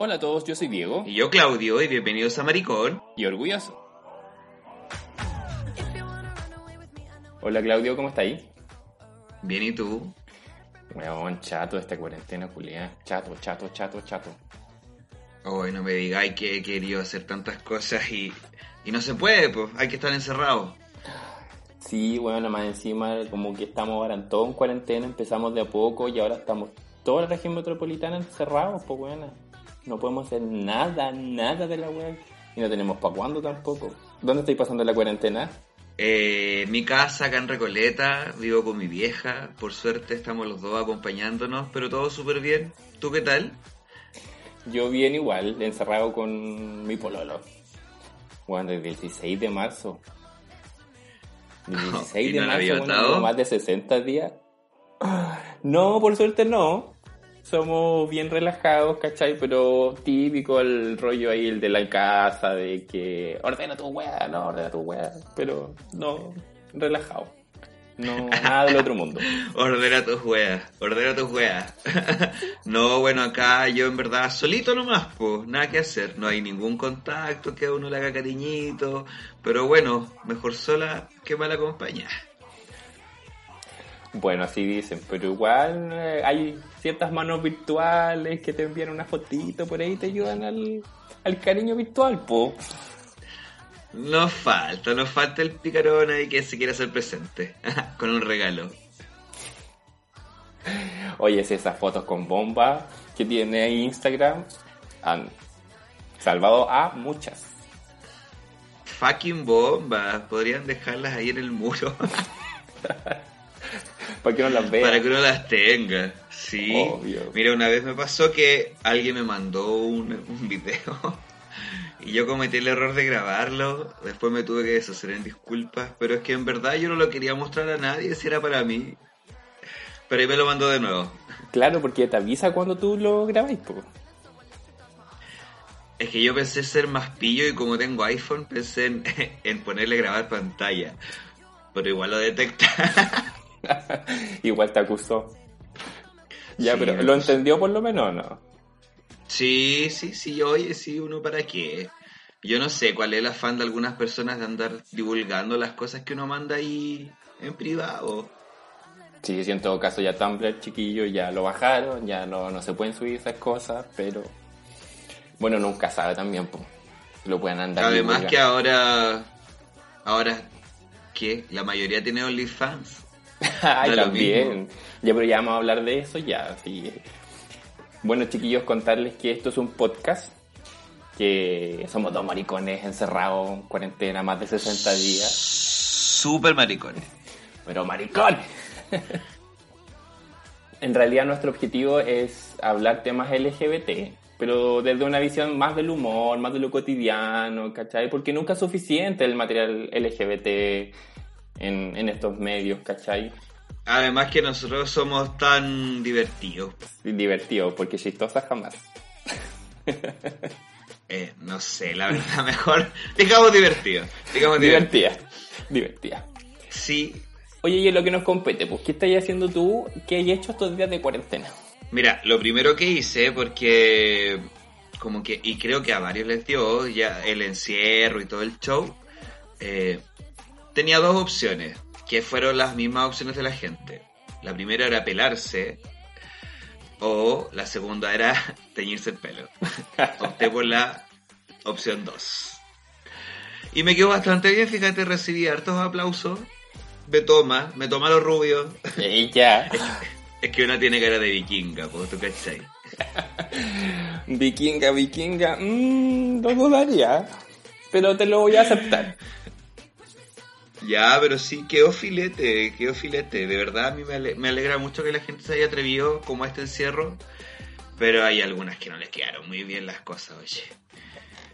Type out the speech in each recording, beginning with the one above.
Hola a todos, yo soy Diego. Y yo Claudio, y bienvenidos a Maricón. Y orgulloso. Hola Claudio, ¿cómo está ahí? Bien, ¿y tú? Weón, chato de esta cuarentena, Julián. Chato, chato, chato, chato. Hoy no me digáis que he querido hacer tantas cosas y, y no se puede, pues hay que estar encerrado. Sí, bueno, más encima como que estamos ahora en todo en cuarentena, empezamos de a poco y ahora estamos toda la región metropolitana encerrados, pues bueno. No podemos hacer nada, nada de la web. Y no tenemos para cuándo tampoco. ¿Dónde estáis pasando la cuarentena? Eh, mi casa acá en Recoleta, vivo con mi vieja, por suerte estamos los dos acompañándonos, pero todo súper bien. ¿Tú qué tal? Yo bien igual, encerrado con mi pololo. Bueno, desde el 16 de marzo. El 16 de no marzo, bueno, más de 60 días. No, por suerte no. Somos bien relajados, ¿cachai? Pero típico el rollo ahí, el de la casa, de que ordena tu weá, no, ordena tu weá. Pero no, relajado. No, nada del otro mundo. Ordena tus weas, ordena tus weas. no, bueno, acá yo en verdad solito nomás, pues, nada que hacer. No hay ningún contacto que a uno le haga cariñito. Pero bueno, mejor sola que mal acompañada. Bueno, así dicen, pero igual eh, hay ciertas manos virtuales que te envían una fotito por ahí y te ayudan al, al cariño virtual, po. Nos falta, nos falta el picarón ahí que se quiere hacer presente. con un regalo. Oye, si esas fotos con bomba que tiene Instagram han salvado a muchas. Fucking bombas, podrían dejarlas ahí en el muro Para que no las vean. para que uno las tenga. Sí. Obvio. Mira, una vez me pasó que alguien me mandó un, un video y yo cometí el error de grabarlo. Después me tuve que deshacer en disculpas, pero es que en verdad yo no lo quería mostrar a nadie, si era para mí. Pero ahí me lo mandó de nuevo. Claro, porque te avisa cuando tú lo grabáis, po. Es que yo pensé ser más pillo y como tengo iPhone pensé en, en ponerle grabar pantalla. Pero igual lo detecta. Igual te acusó. Ya, Sí, pero ¿lo entendió por lo menos o no? Sí, sí, sí, oye, sí, uno para qué. Yo no sé cuál es el afán de algunas personas de andar divulgando las cosas que uno manda ahí en privado. Sí, sí, en todo caso ya Tumblr, chiquillo, ya lo bajaron, ya no, no se pueden subir esas cosas, pero bueno, nunca sabe también, pues. Lo pueden andar. Además que ahora, ahora, ¿qué? La mayoría tiene OnlyFans. Ay, también. Ya, pero ya vamos a hablar de eso ya, sí. Bueno, chiquillos, contarles que esto es un podcast, que somos dos maricones encerrados en cuarentena más de 60 días, Super maricones. pero maricones. en realidad nuestro objetivo es hablar temas LGBT, pero desde una visión más del humor, más de lo cotidiano, ¿cachai? Porque nunca es suficiente el material LGBT en, en estos medios, ¿cachai? Además que nosotros somos tan divertidos. Divertido, porque chistosa jamás. Eh, no sé, la verdad, mejor digamos divertido. Digamos. Divertida. Divertida. Sí, Oye, y en lo que nos compete, pues, ¿qué estás haciendo tú? ¿Qué hay hecho estos días de cuarentena? Mira, lo primero que hice, porque como que, y creo que a varios les dio ya el encierro y todo el show, eh, tenía dos opciones, que fueron las mismas opciones de la gente. La primera era pelarse, o la segunda era teñirse el pelo. Opté por la opción 2. Y me quedó bastante bien, fíjate, recibí hartos aplausos. Me toma, me toma los rubios. Y ya. Es que uno tiene cara de vikinga, pues, ¿tú cachai? Vikinga, vikinga. Mmm, lo dudaría. Pero te lo voy a aceptar. Ya, pero sí, quedó filete, quedó filete. De verdad, a mí me, ale- me alegra mucho que la gente se haya atrevido como a este encierro. Pero hay algunas que no les quedaron muy bien las cosas, oye.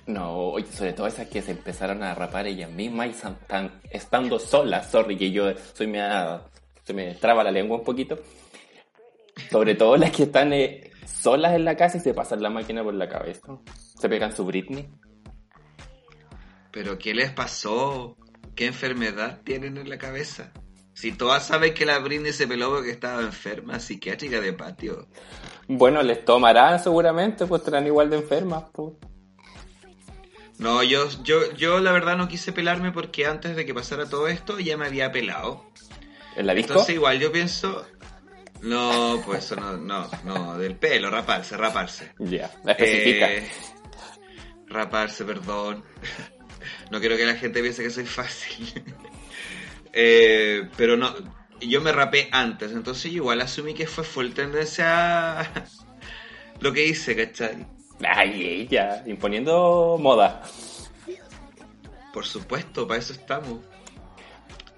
No, oye, sobre todo esas que se empezaron a rapar ellas mismas y san- tan- estando solas. Sorry, que yo soy me se me traba la lengua un poquito. Sobre todo las que están eh, solas en la casa y se pasan la máquina por la cabeza. Se pegan su Britney. Pero ¿qué les pasó? ¿Qué enfermedad tienen en la cabeza? Si todas saben que la Britney se peló porque estaba enferma, psiquiátrica de patio. Bueno, les tomarán seguramente, pues estarán igual de enfermas, pues. No, yo, yo, yo la verdad no quise pelarme porque antes de que pasara todo esto ya me había pelado. ¿En la disco? Entonces igual yo pienso... No, pues eso no, no, no, del pelo, raparse, raparse. Ya, la especifica. Eh, raparse, perdón. No quiero que la gente piense que soy fácil. Eh, pero no, yo me rapé antes, entonces igual asumí que fue full tendencia a lo que hice, ¿cachai? Ay, ella, imponiendo moda. Por supuesto, para eso estamos.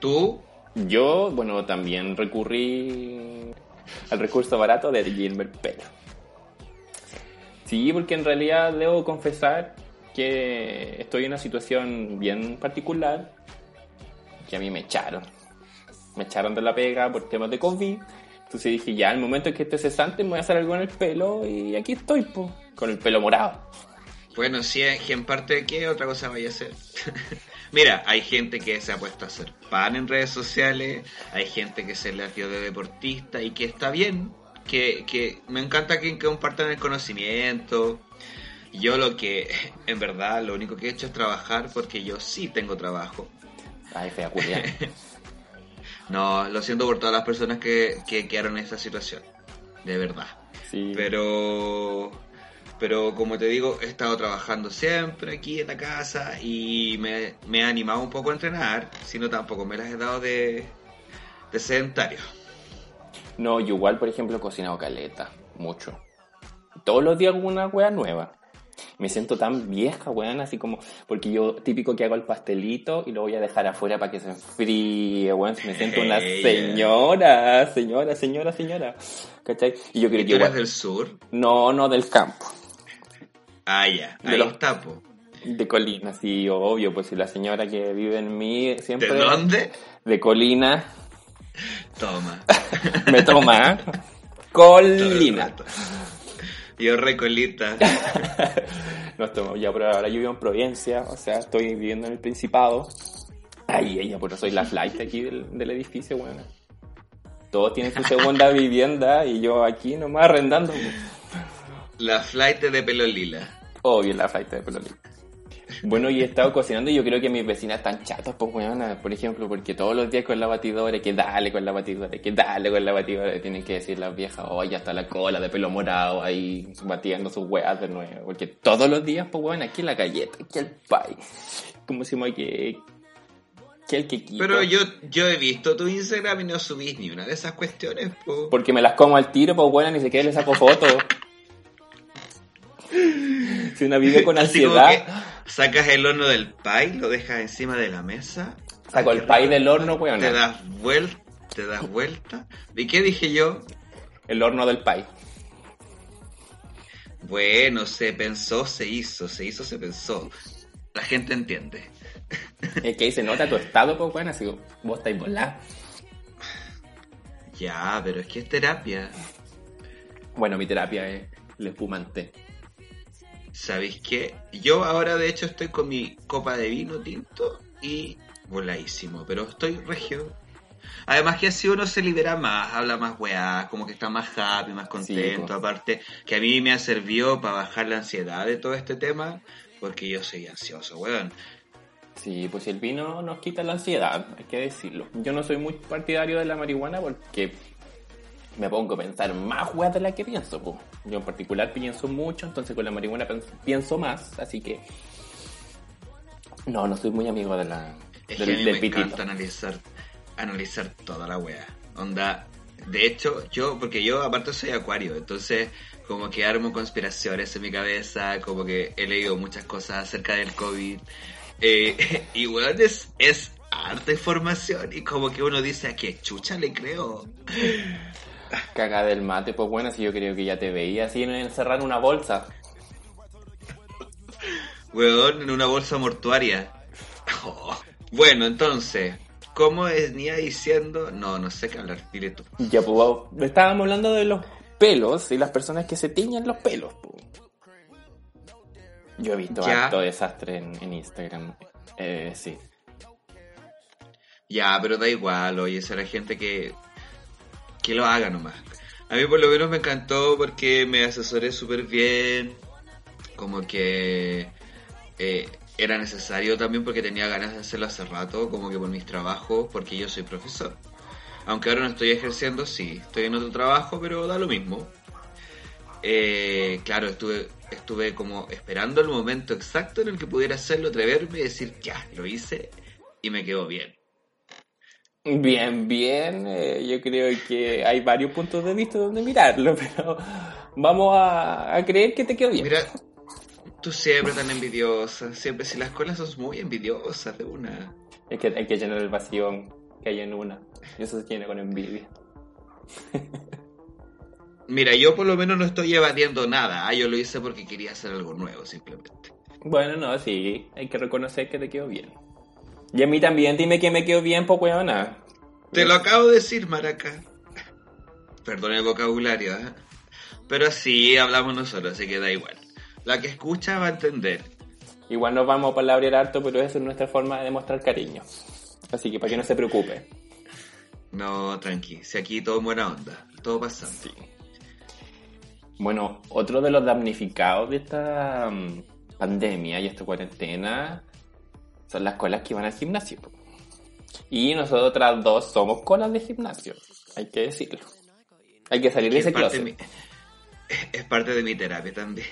¿Tú? Yo, bueno, también recurrí al recurso barato de Gilbert Pelo. Sí, porque en realidad debo confesar que estoy en una situación bien particular que a mí me echaron. Me echaron de la pega por temas de COVID. Entonces dije, ya, el momento en que esté cesante me voy a hacer algo en el pelo y aquí estoy, po, con el pelo morado. Bueno, que en parte, ¿qué otra cosa vaya a hacer? Mira, hay gente que se ha puesto a hacer pan en redes sociales, hay gente que se le ha de deportista y que está bien, que, que me encanta que compartan el conocimiento. Yo lo que, en verdad, lo único que he hecho es trabajar porque yo sí tengo trabajo. Ay, fea culia. No, lo siento por todas las personas que, que quedaron en esta situación. De verdad. Sí. Pero, pero como te digo, he estado trabajando siempre aquí en la casa y me, me he animado un poco a entrenar, sino tampoco me las he dado de, de sedentario. No, yo igual, por ejemplo, he cocinado caleta, mucho. Todos los días una wea nueva. Me siento tan vieja, weón, así como, porque yo típico que hago el pastelito y lo voy a dejar afuera para que se enfríe, weón. Me siento una señora, señora, señora, señora. ¿Cachai? Y yo creo ¿Y que tú eres del sur? No, no del campo, Ah, ya, De los- tapo. de colina, sí, obvio, pues si la señora que vive en mí siempre... ¿De dónde? De colina, Toma. me toma, ¿eh? Colina. Yo recolita. No estoy, ya, pero ahora yo vivo en Providencia, o sea, estoy viviendo en el Principado. Ay, ella, pero soy la flight aquí del, del edificio, bueno. Todos tienen su segunda vivienda y yo aquí nomás arrendando. La flight de pelo lila. Obvio, la flight de pelo libre. Bueno, y he estado cocinando y yo creo que mis vecinas están chatas, pues, weona, por ejemplo, porque todos los días con la batidora, que dale con la batidora, que dale con la batidora, tienen que decir las viejas, oye, ya está la cola de pelo morado ahí batiendo sus weas de nuevo, porque todos los días, pues, weón, aquí la galleta, aquí el pie, como si me que, que el quequito. Pero yo, yo he visto tu Instagram y no subís ni una de esas cuestiones, po. Porque me las como al tiro, pues, weón, ni siquiera le saco fotos. si una vive con ansiedad, que sacas el horno del pie, lo dejas encima de la mesa. saco el pie del horno, weón. Te das vuelta, te das vuelta. ¿Y qué dije yo? El horno del pie. Bueno, se pensó, se hizo, se hizo, se pensó. La gente entiende. Es que ahí se nota tu estado, pues bueno, así vos estáis volá. Ya, pero es que es terapia. Bueno, mi terapia es el espumante. ¿Sabéis qué? Yo ahora de hecho estoy con mi copa de vino tinto y voladísimo, pero estoy regio. Además que así uno se libera más, habla más weá, como que está más happy, más contento. Aparte que a mí me ha servido para bajar la ansiedad de todo este tema, porque yo soy ansioso, weón. Sí, pues el vino nos quita la ansiedad, hay que decirlo. Yo no soy muy partidario de la marihuana porque me pongo a pensar más weas de la que pienso. pues. Yo en particular pienso mucho, entonces con la marihuana pienso más, así que... No, no soy muy amigo de la... Es del, que a mí del me pitito. encanta analizar, analizar toda la wea. Onda, de hecho, yo, porque yo aparte soy acuario, entonces como que armo conspiraciones en mi cabeza, como que he leído muchas cosas acerca del COVID. Eh, y weón, es, es harta información y como que uno dice, ¿a qué chucha le creo? Caga del mate, pues bueno, si yo creo que ya te veía así en encerrar una bolsa. Weón, en una bolsa mortuaria. Oh. Bueno, entonces, ¿cómo venía diciendo? No, no sé qué hablar, dile tú. Ya, pues, estábamos hablando de los pelos y las personas que se tiñen los pelos. pues. Yo he visto Ya. harto desastre en, en Instagram. Eh, sí. Ya, pero da igual, oye, será gente que, que lo haga nomás. A mí por lo menos me encantó porque me asesoré súper bien, como que eh, era necesario también porque tenía ganas de hacerlo hace rato, como que por mis trabajos, porque yo soy profesor. Aunque ahora no estoy ejerciendo, sí, estoy en otro trabajo, pero da lo mismo. Eh, claro, estuve, estuve como esperando el momento exacto en el que pudiera hacerlo, atreverme y decir, ya, lo hice y me quedó bien. Bien, bien. eh, yo creo que hay varios puntos de vista donde mirarlo, pero vamos a, a creer que te quedó bien. Mira, tú siempre tan envidiosa, siempre si las colas sos muy envidiosas de una. Es que hay que llenar el vacío que hay en una. Y eso se llena con envidia. Mira, yo por lo menos no estoy evadiendo nada, ah, yo lo hice porque quería hacer algo nuevo simplemente. Bueno, no, sí, hay que reconocer que te quedó bien. Y a mí también, dime que me quedó bien, pues weona. Te lo acabo de decir, Maraca. Perdón el vocabulario, ¿eh? Pero así hablamos nosotros, así que da igual. La que escucha va a entender. Igual nos vamos a palabrear harto, pero esa es nuestra forma de demostrar cariño. Así que para que no se preocupe. No, tranqui, si aquí todo en buena onda, todo. Sí. Bueno, otro de los damnificados de esta mm, pandemia y esta cuarentena son las colas que van al gimnasio. Y nosotras dos somos colas de gimnasio, hay que decirlo. Hay que salir de Es ese closet. mi, es parte de mi terapia también.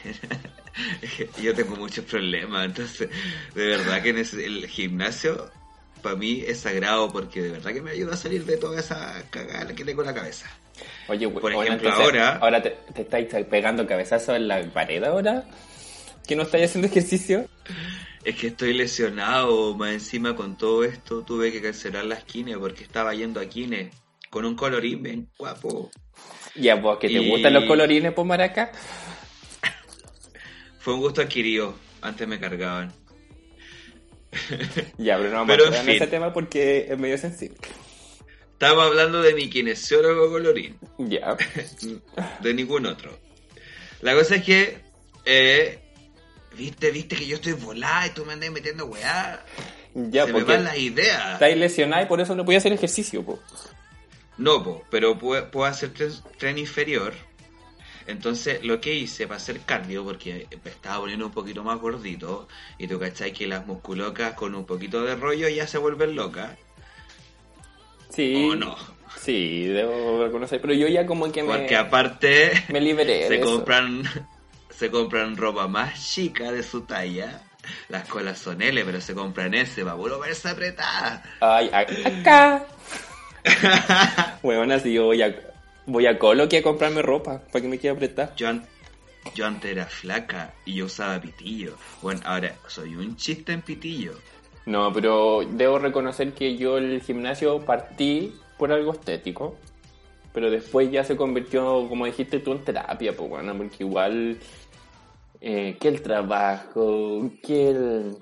Yo tengo muchos problemas, entonces de verdad que en el gimnasio para mí es sagrado porque de verdad que me ayuda a salir de toda esa cagada que tengo en la cabeza. Oye, Por ejemplo, entonces, ahora- ahora te, te estáis pegando cabezazo en la pared ahora, que no estáis haciendo ejercicio. Es que estoy lesionado, más encima con todo esto tuve que cancelar las kines porque estaba yendo a kines con un colorín bien guapo. Ya, vos, que te Y- gustan los colorines, por maraca. Fue un gusto adquirido, antes me cargaban. Ya, pero no vamos Pero, a en fin. ese tema porque es medio sensible. Estaba hablando de mi kinesiólogo colorín, Ya. de ningún otro. La cosa es que, eh, viste, viste que yo estoy volada y tú me andas metiendo weá. Ya, Se me van las ideas. estáis lesionada y por eso no podía hacer ejercicio, po. No, po, pero puedo, puedo hacer tren, tren inferior. Entonces, lo que hice para hacer cardio, porque me estaba poniendo un poquito más gordito, y tú cachai que las musculocas con un poquito de rollo ya se vuelven locas. Sí. ¿O no? Sí, debo reconocer. Pero yo ya como que me, Porque aparte, me liberé se eso. compran, se compran ropa más chica de su talla. Las colas son L, pero se compran S para puro verse apretada. Ay, a- acá. Bueno, así yo voy a, voy a Colo que a comprarme ropa para que me quede apretar. Yo, an- yo antes era flaca y yo usaba pitillo. Bueno, ahora soy un chiste en pitillo. No, pero debo reconocer que yo el gimnasio partí por algo estético, pero después ya se convirtió, como dijiste tú, en terapia, pues bueno, porque igual eh, que el trabajo, que el-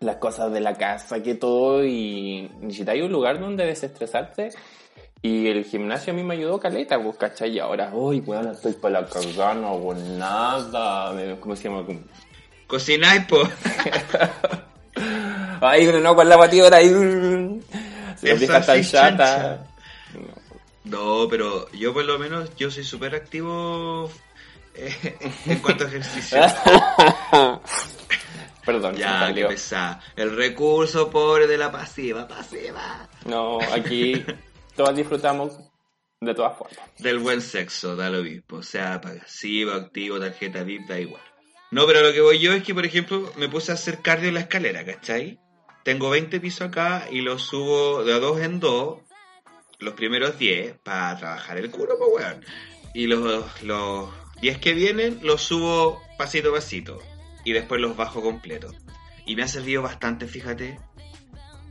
las cosas de la casa, que todo, y necesitáis un lugar donde desestresarte. Y el gimnasio a mí me ayudó caleta, pues, ¿cachai? Y ahora, uy, weón, estoy para la cagada, no hago nada. ¿Cómo se llama? Cocináis, po. Ay, no con la batidora ahí. Se deja tan chata. No, pero yo por lo menos, yo soy súper activo eh, en cuanto a ejercicio. Perdón, ya, que pesada. El recurso pobre de la pasiva, pasiva. No, aquí todos disfrutamos de todas formas. Del buen sexo, da lo mismo. O sea, pasivo, activo, tarjeta VIP, da igual. No, pero lo que voy yo es que, por ejemplo, me puse a hacer cardio en la escalera, ¿cachai? Tengo 20 pisos acá y los subo de dos en dos, los primeros 10, para trabajar el culo, pues, weón. Y los, los 10 que vienen los subo pasito a pasito. Y después los bajo completo. Y me ha servido bastante, fíjate.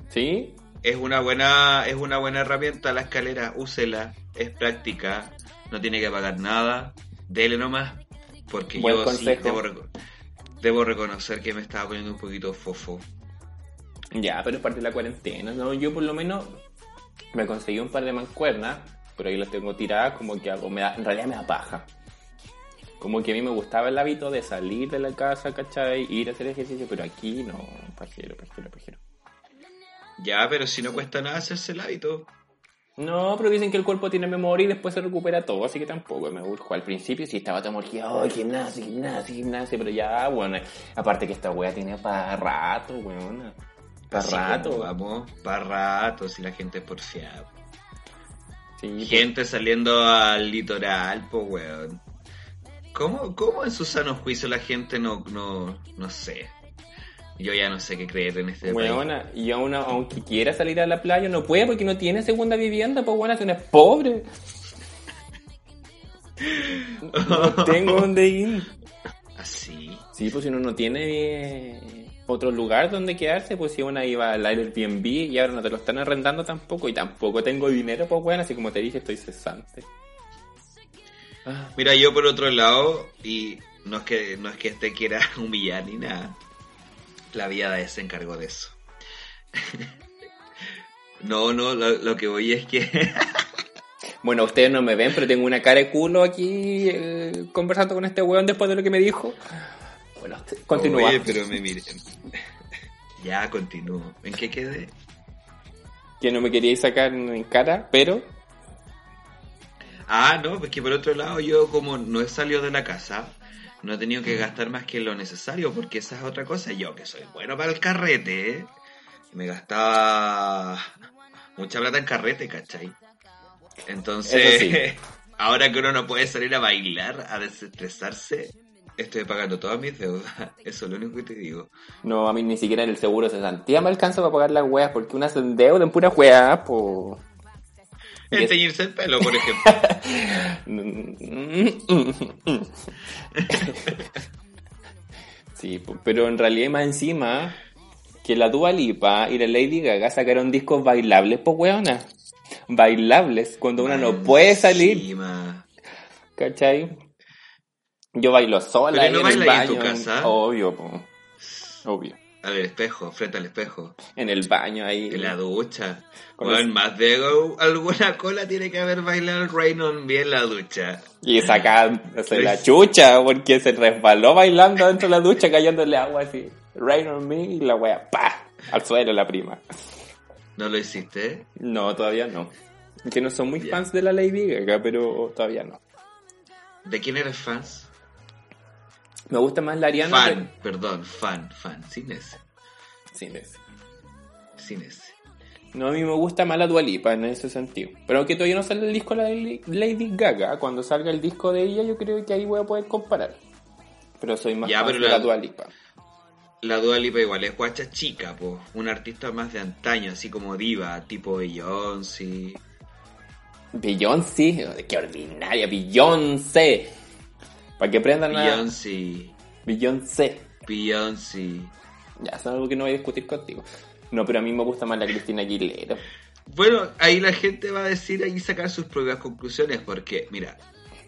¿Sí? Es una buena, es una buena herramienta la escalera, úsela, es práctica, no tiene que pagar nada, dele nomás, porque Buen yo sí consejo. debo, reco- debo reconocer que me estaba poniendo un poquito fofo. Ya, pero es parte de la cuarentena, ¿no? Yo por lo menos me conseguí un par de mancuernas, pero ahí las tengo tiradas, como que hago, me da, en realidad me da paja. Como que a mí me gustaba el hábito de salir de la casa, ¿cachai? Ir a hacer ejercicio, pero aquí no, pajero, pajero, pajero. Ya, pero si no cuesta nada hacerse el hábito. No, pero dicen que el cuerpo tiene memoria y después se recupera todo, así que tampoco me urjo. Al principio sí estaba todo morgiado, oh, gimnasio, gimnasio, gimnasio, pero ya, bueno, aparte que esta wea tiene para rato, weón. Para rato. como Vamos, para rato, si la gente es porfiada. Sí, pues, Gente saliendo al litoral, pues weón. ¿Cómo, ¿Cómo en su sano juicio la gente no, no, no sé? Yo ya no sé qué creer en este país. Weona, y aún aunque quiera salir a la playa, no puede porque no tiene segunda vivienda, pues bueno, si uno es pobre. No tengo dónde ir. Así. Sí, pues si uno no tiene otro lugar donde quedarse, pues si una iba al Airbnb y ahora no te lo están arrendando tampoco y tampoco tengo dinero, pues bueno, así como te dije, estoy cesante. Ah, Mira, yo por otro lado, y no es que, no es que este quiera humillar ni nada, la vida se encargó de eso. no, no, lo, lo que voy es que... Bueno, ustedes no me ven, pero tengo una cara de culo aquí eh, conversando con este weón después de lo que me dijo. Bueno, continúa. Oye, pero me miren. ya, continúo. ¿En qué quedé? Que no me queríais sacar en cara, pero Ah, no, porque por otro lado yo como no he salido de la casa, no he tenido que gastar más que lo necesario, porque esa es otra cosa. Yo que soy bueno para el carrete, me gastaba mucha plata en carrete, ¿cachai? Entonces, sí. ahora que uno no puede salir a bailar, a desestresarse, estoy pagando todas mis deudas. Eso es lo único que te digo. no, a mí ni siquiera en el seguro de cesantía me alcanza para pagar las weas, porque una se endeuda en pura wea, pues... El Yes. teñirse el pelo, por ejemplo. Sí, po- pero en realidad más encima que la Dua Lipa y la Lady Gaga sacaron discos bailables, pues weona. Bailables, cuando una no puede salir, Encima. ¿cachai? Yo bailo sola Pero no en el baño. en tu casa. Obvio, po. obvio. Al espejo, frente al espejo. En el baño ahí. En la ducha. Con Bueno, los- más de alguna cola tiene que haber bailado el Rain on Me en la ducha. Y sacándose la chucha, porque se resbaló bailando dentro de la ducha, cayéndole agua así. Rain on me y la wea, pa, al suelo la prima. ¿No lo hiciste? No, todavía no. Que no son muy fans de la Lady Gaga, pero todavía no. ¿De quién eres fans? Me gusta más la Ariana. Fan, perdón, fan, fan, sin ese, Sí, ese. sin ese. No, a mí me gusta más la Dualipa en ese sentido. Pero aunque todavía no sale el disco de la Lady Gaga, cuando salga el disco de ella, yo creo que ahí voy a poder comparar. Pero soy más Ya, fan de la- la Dualipa. La Dua Lipa igual es guacha chica, po. Un artista más de antaño, así como diva, tipo Beyoncé. Beyoncé, qué ordinaria, Beyoncé. Para que aprendan a... Beyoncé, Beyoncé. Beyoncé. Ya, eso es algo que no voy a discutir contigo. No, pero a mí me gusta más la Cristina Aguilera. Bueno, ahí la gente va a decir ahí sacar sus propias conclusiones, porque, mira,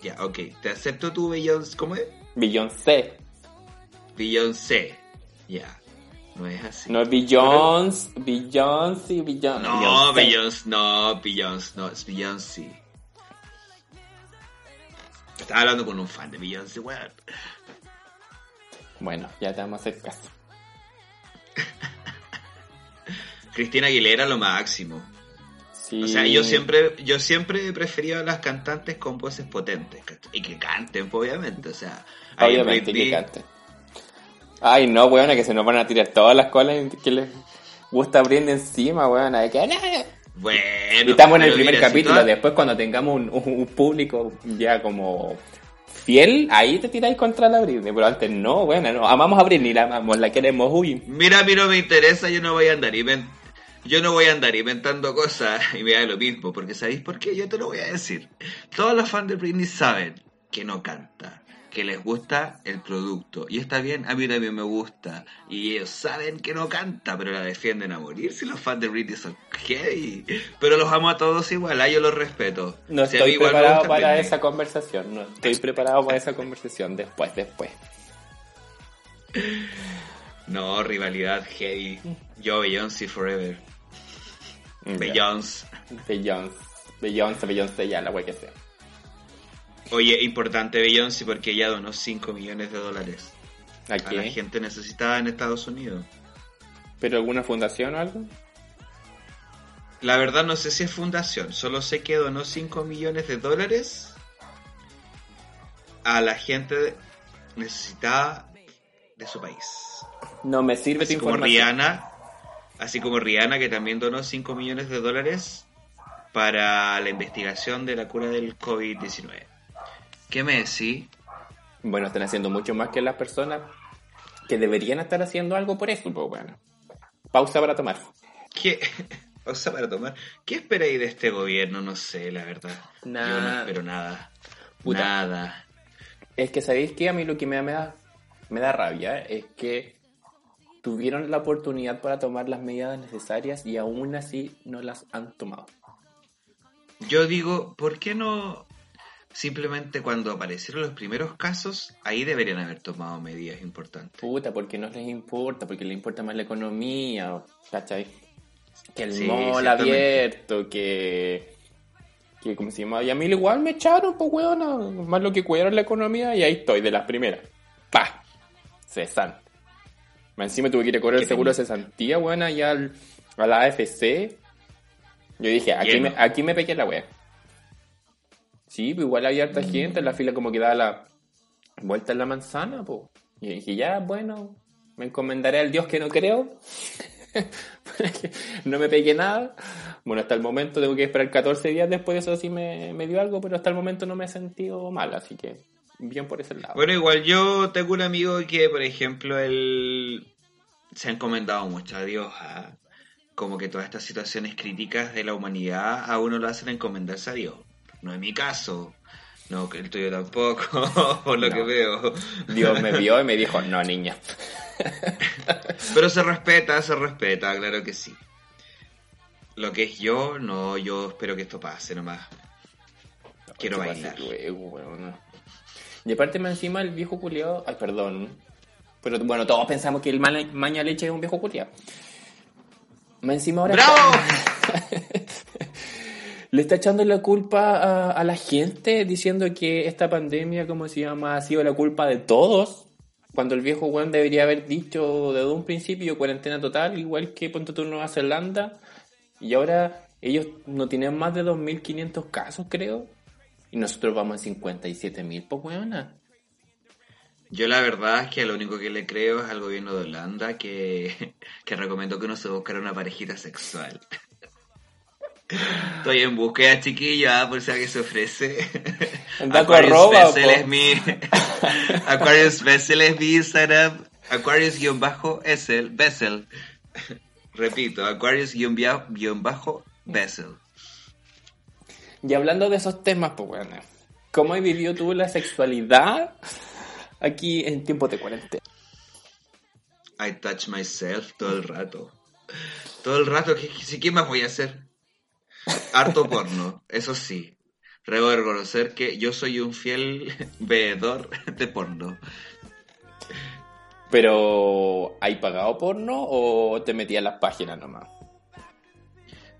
ya, ok, te acepto tu Beyoncé, ¿cómo es? Beyoncé. Beyoncé, ya, no es así. No es Beyoncé, Beyoncé, Beyoncé. No, Beyoncé, no, Beyoncé, no, es Beyoncé. Estaba hablando con un fan de Beyoncé, weón. Bueno, ya te vamos a hacer caso. Cristina Aguilera lo máximo. Sí. O sea, yo siempre, yo siempre he preferido a las cantantes con voces potentes. Y que canten, pues, obviamente. O sea, Obviamente que cante. Ay, no, weona, que se nos van a tirar todas las colas que les gusta Britney encima, weona. de que. Bueno, Y estamos en el primer mira, si capítulo, después cuando tengamos un, un- un público ya como fiel, ahí te tiráis contra la Britney, pero antes no, bueno, no, amamos a Britney, la amamos, la queremos, uy. Mira, a mí no me interesa, yo no voy a andar invent- yo no voy a andar inventando cosas y me da lo mismo, porque ¿sabéis por qué? Yo te lo voy a decir. Todos los fans de Britney saben que no canta, que les gusta el producto. Y está bien, a mí también me gusta. Y ellos saben que no canta, pero la defienden a morir si los fans de Britney son gay. Pero los amo a todos igual, a yo los respeto. No Si estoy preparado para Britney. esa conversación, no estoy preparado para esa conversación, después, después. No, rivalidad heavy. Yo, Beyoncé Forever. Beyoncé. Beyoncé, Beyoncé, Beyoncé, ya, la wey que sea. Oye, importante Beyoncé porque ella donó 5 millones de dólares ¿A a la gente necesitada en Estados Unidos. ¿Pero alguna fundación o algo? La verdad no sé si es fundación, solo sé que donó 5 millones de dólares a la gente necesitada de su país. No me sirve Así tu como información. Rihanna, así como Rihanna que también donó 5 millones de dólares para la investigación de la cura del COVID-19. ¿Qué me decís? Bueno, están haciendo mucho más que las personas que deberían estar haciendo algo por eso, pues bueno. Pausa para tomar. ¿Qué? Sea, para tomar. ¿Qué esperáis de este gobierno? No sé, la verdad. Yo no Nada. espero nada. Puta. Nada. Es que sabéis que a mí lo que me da, me da, me da rabia es que tuvieron la oportunidad para tomar las medidas necesarias y aún así no las han tomado. Yo digo, ¿por qué no simplemente cuando aparecieron los primeros casos, ahí deberían haber tomado medidas importantes? Puta, porque no les importa, porque les importa más la economía, ¿cachai? Que el Sí, mall abierto, que... que ¿Cómo se llama? Y a mí igual me echaron, pues weona, más lo que cuidaron la economía y ahí estoy, de las primeras. ¡Pa! Cesante. Encima tuve que ir a cobrar el seguro de cesantía, weona, allá al, a la AFC. Yo dije, aquí Lleno. me, aquí me pegué la wea. Sí, pues igual había harta gente, en la fila como que daba la vuelta en la manzana, pues. Y dije, ya, bueno, me encomendaré al Dios que no creo. no me pegué nada. Bueno, hasta el momento tengo que esperar 14 días después de eso sí me, dio algo, pero hasta el momento no me he sentido mal, así que bien por ese lado. Bueno, igual yo tengo un amigo que, por ejemplo, él se ha encomendado mucho a Dios. como que todas estas situaciones críticas de la humanidad a uno lo hacen encomendarse a Dios. No es mi caso. No, que el tuyo tampoco, por lo No. que veo. Dios me vio y me dijo, no, niña. Pero se respeta, se respeta, claro que sí. Lo que es yo, no, yo espero que esto pase nomás. Quiero ¿Qué bailar. luego, weón? Y aparte más encima el viejo culiado, ay perdón, pero bueno, todos pensamos que el Mala- maña leche es un viejo culiado. Más encima ahora ¡Bravo! le está echando la culpa a, la gente diciendo que esta pandemia, como se llama, ha sido la culpa de todos. Cuando el viejo weón debería haber dicho desde un principio cuarentena total, igual que ponte tú Nueva Zelanda. Y ahora ellos no tienen más de 2.500 casos, creo. Y nosotros vamos en 57.000, pues weona. Yo la verdad es que lo único que le creo es al gobierno de Holanda que, que recomendó que uno se buscara una parejita sexual. Estoy en búsqueda, chiquilla, por si alguien se ofrece. Aquarius arroba, Vessel es mi... Aquarius Vessel es mi Instagram. Aquarius-Vessel. Vessel. Repito, Aquarius-Vessel. Y hablando de esos temas, pues weona. ¿Cómo has vivido tú la sexualidad aquí en tiempos de cuarentena? I touch myself todo el rato. Todo el rato, ¿qué, qué, qué más voy a hacer? Harto porno, eso sí. Debo reconocer que yo soy un fiel veedor de porno. Pero, ¿hay pagado porno o te metías en las páginas nomás?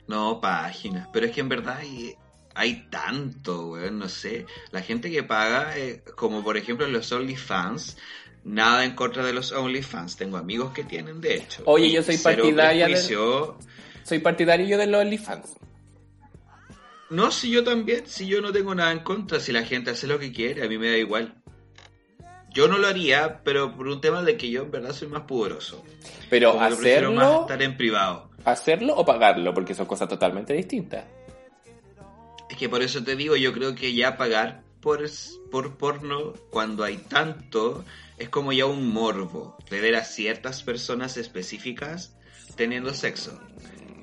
No, páginas. Pero es que en verdad hay, hay tanto, weón, no sé. La gente que paga, eh, como por ejemplo los OnlyFans, nada en contra de los OnlyFans. Tengo amigos que tienen, de hecho. Oye, yo soy partidaria de- prejuicio. Soy partidario yo de los OnlyFans. No, si yo también, si yo no tengo nada en contra, si la gente hace lo que quiere, a mí me da igual. Yo no lo haría, pero por un tema de que yo en verdad soy más pudoroso. Pero Como prefiero más hacerlo, estar en privado. hacerlo o pagarlo, porque son cosas totalmente distintas. Es que por eso te digo, yo creo que ya pagar por, por porno cuando hay tanto es como ya un morbo de ver a ciertas personas específicas teniendo sexo.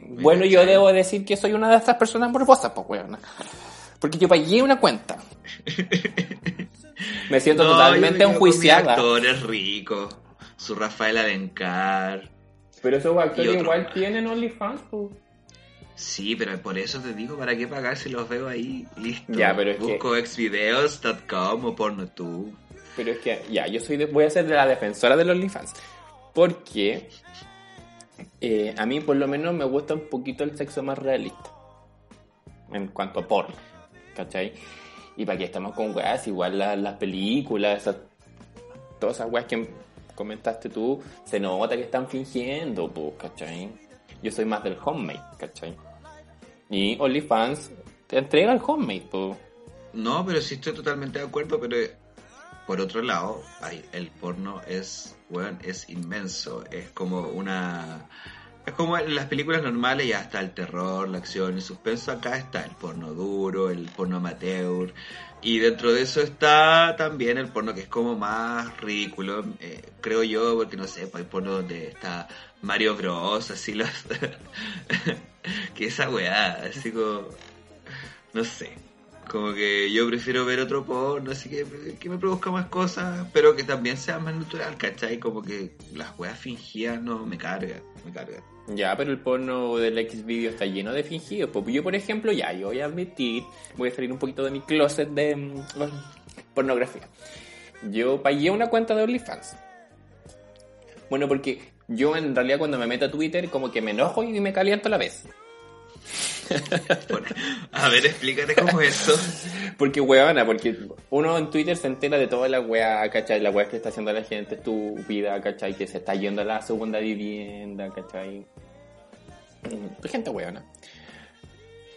¿Me Bueno, yo debo decir que soy una de estas personas morbosas, pues weona. Porque yo pagué una cuenta. Me siento No, yo totalmente me enjuiciada. actores ricos, su Rafael Alencar. Pero esos actores igual más. tienen OnlyFans, pues. Sí, pero por eso te digo, ¿para qué pagar si los veo ahí? Listo. Ya, pero es que- Busco exvideos.com o pornotube. Pero es que, ya, yo soy de- voy a ser de la defensora de los OnlyFans. Porque eh, a mí por lo menos me gusta un poquito el sexo más realista. En cuanto a porno. ¿Cachai? Y para que estamos con weas, igual la- las películas, esas, todas esas weas que comentaste tú, se nota que están fingiendo, pues, ¿cachai? Yo soy más del homemade, ¿cachai? Y OnlyFans te entrega el homemade, po. No, pero sí estoy totalmente de acuerdo, pero por otro lado, el porno es, es inmenso. Es como una... Es como en las películas normales ya está el terror, la acción, el suspenso. Acá está el porno duro, el porno amateur. Y dentro de eso está también el porno que es como más ridículo, eh, creo yo, porque no sé, pues hay porno donde está Mario Bros, así los... que esa weá, así como... No sé, como que yo prefiero ver otro porno, así que, que me produzca más cosas, pero que también sea más natural, ¿cachai? Como que las weas fingidas no me cargan, me cargan. Ya, pero el porno del X video está lleno de fingidos. Pues yo, por ejemplo, ya, yo voy a admitir, voy a salir un poquito de mi closet de mm, pornografía. Yo pagué una cuenta de OnlyFans. Bueno, porque yo en realidad cuando me meto a Twitter como que me enojo y me caliento a la vez. a ver, explícate cómo es eso. Porque, weona, porque uno en Twitter se entera de toda la weá, ¿cachai? La weá que está haciendo la gente estúpida, ¿cachai? Que se está yendo a la segunda vivienda, ¿cachai? Mm, gente weona.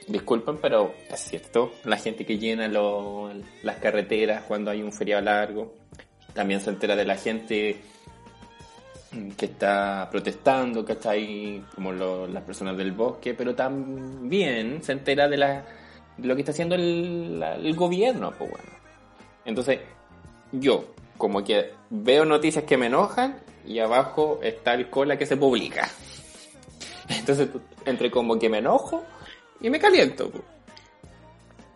Disculpen, pero es cierto. La gente que llena las carreteras cuando hay un feriado largo. También se entera de la gente que está protestando, ¿cachai? Como las personas del bosque, pero también se entera de, la, lo que está haciendo el, gobierno, pues bueno. Entonces, yo, como que veo noticias que me enojan y abajo está el cola que se publica. Entonces, entre como que me enojo y me caliento.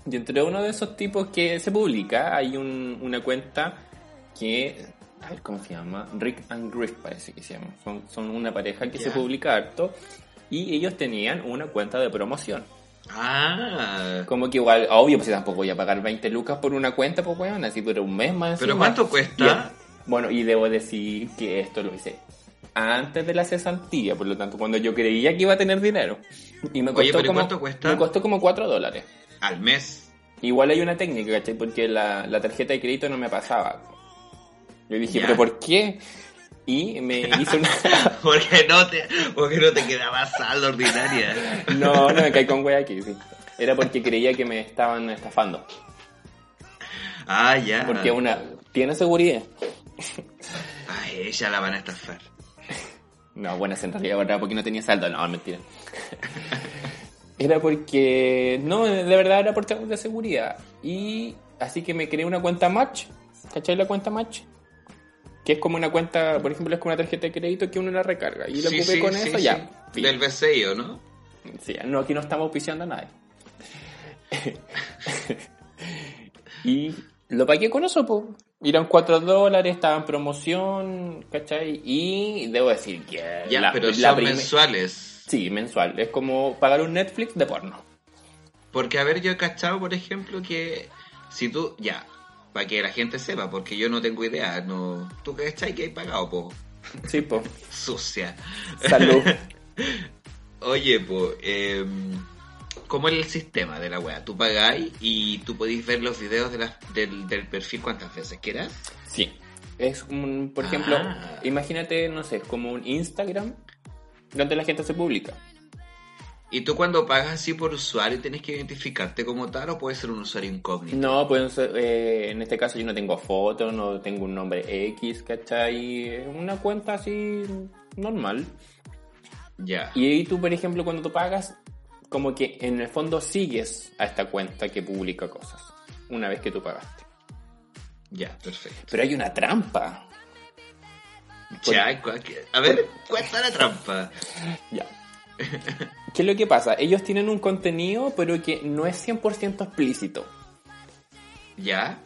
Y entre uno de esos tipos que se publica hay una cuenta que a ver cómo se llama, Rick and Griff parece que se llama, son, una pareja que se publica harto y ellos tenían una cuenta de promoción. Ah. Como que igual, obvio, pues tampoco voy a pagar 20 lucas por una cuenta, pues bueno, así por un mes más. ¿Pero cuánto cuesta? bueno, y debo decir que esto lo hice antes de la cesantía, por lo tanto, cuando yo creía que iba a tener dinero. Y me costó Oye, como, ¿cuánto cuesta? Me costó como 4 dólares. Al mes. Igual hay una técnica, ¿cachai? Porque la, la tarjeta de crédito no me pasaba. Yo dije, ¿pero por qué? Y me hizo una... porque, no te, porque no te quedaba saldo ordinaria. no, no me caí con wea aquí, sí. Era porque creía que me estaban estafando. Ah, ya. Porque una tiene seguridad. A ella la van a estafar. No, bueno, en realidad verdad porque no tenía saldo. No, mentira. Era porque... No, de verdad era por temas de seguridad. Y así que me creé una cuenta Match. ¿Cachai la cuenta Match? Que es como una cuenta, por ejemplo, es como una tarjeta de crédito que uno la recarga. Y lo ocupé con eso, ya. Del BCI, ¿no? Sí, no, aquí no estamos auspiciando a nadie. y lo pagué con eso, pues. Eran 4 dólares, estaba en promoción, ¿cachai? Y debo decir que... Ya, pero son mensuales. Sí, mensual. Es como pagar un Netflix de porno. Porque, a ver, yo he cachado, por ejemplo, que si tú, ya, para que la gente sepa, porque yo no tengo idea. No, ¿Tú qué ahí que hay pagado, po? Sí, po. Sucia. Salud. Oye, po, eh, ¿cómo es el sistema de la wea? Tú pagáis y tú podéis ver los videos de del, del, perfil cuantas veces quieras. Sí. Es un, por ejemplo, ah. imagínate, no sé, como un Instagram donde la gente se publica. ¿Y tú cuando pagas así por usuario tienes que identificarte como tal o puede ser un usuario incógnito? No, pues en este caso yo no tengo foto, no tengo un nombre X, ¿cachai? Una cuenta así normal. Ya. Y ahí tú, por ejemplo, cuando tú pagas, como que en el fondo sigues a esta cuenta que publica cosas, una vez que tú pagaste. Ya, perfecto. Pero hay una trampa. Ya, a ver, cuenta la trampa. Ya. ¿Qué es lo que pasa? Ellos tienen un contenido, pero que no es 100% explícito. ¿Ya?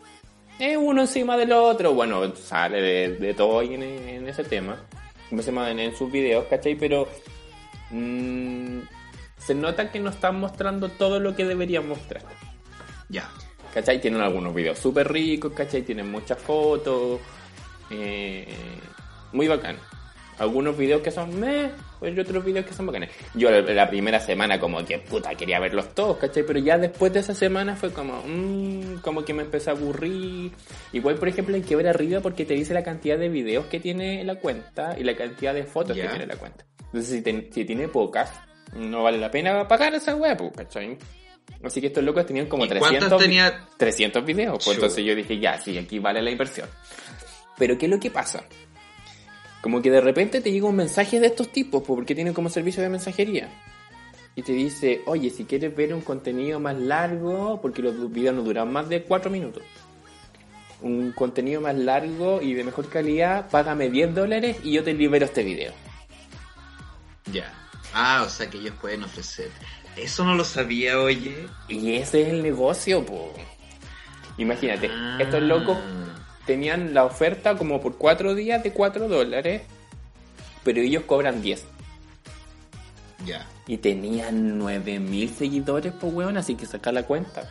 Es uno encima del otro. Bueno, sale de, todo ahí en, ese tema. Se llama en, sus videos, ¿cachai? Pero mm, se nota que no están mostrando todo lo que deberían mostrar. Ya. ¿Cachai? Tienen algunos videos súper ricos, ¿cachai? Tienen muchas fotos. Eh, muy bacán algunos videos que son meh, pues otros videos que son bacanes. Yo la, primera semana como que puta quería verlos todos, ¿cachai? Pero ya después de esa semana fue como, mmm, como que me empecé a aburrir. Igual, por ejemplo, hay que ver arriba porque te dice la cantidad de videos que tiene la cuenta y la cantidad de fotos que tiene la cuenta. Entonces, si, si tiene pocas, No vale la pena pagar esa web, pues, ¿cachai? Así que estos locos tenían como ¿Y 300, cuántos tenía? 300 videos. Pues entonces yo dije, ya, sí, aquí vale la inversión. Pero ¿qué es lo que pasa? Como que de repente te llega un mensaje de estos tipos, porque tienen como servicio de mensajería. Y te dice, oye, si quieres ver un contenido más largo, porque los videos no duran más de 4 minutos. Un contenido más largo y de mejor calidad, págame 10 dólares y yo te libero este video. Ya. Ah, o sea que ellos pueden ofrecer. Eso no lo sabía, oye. Y ese es el negocio, po. Imagínate, Ah. estos locos tenían la oferta como por 4 días de 4 dólares, pero ellos cobran 10. Ya. Y tenían 9000 seguidores, pues weón, así que saca la cuenta.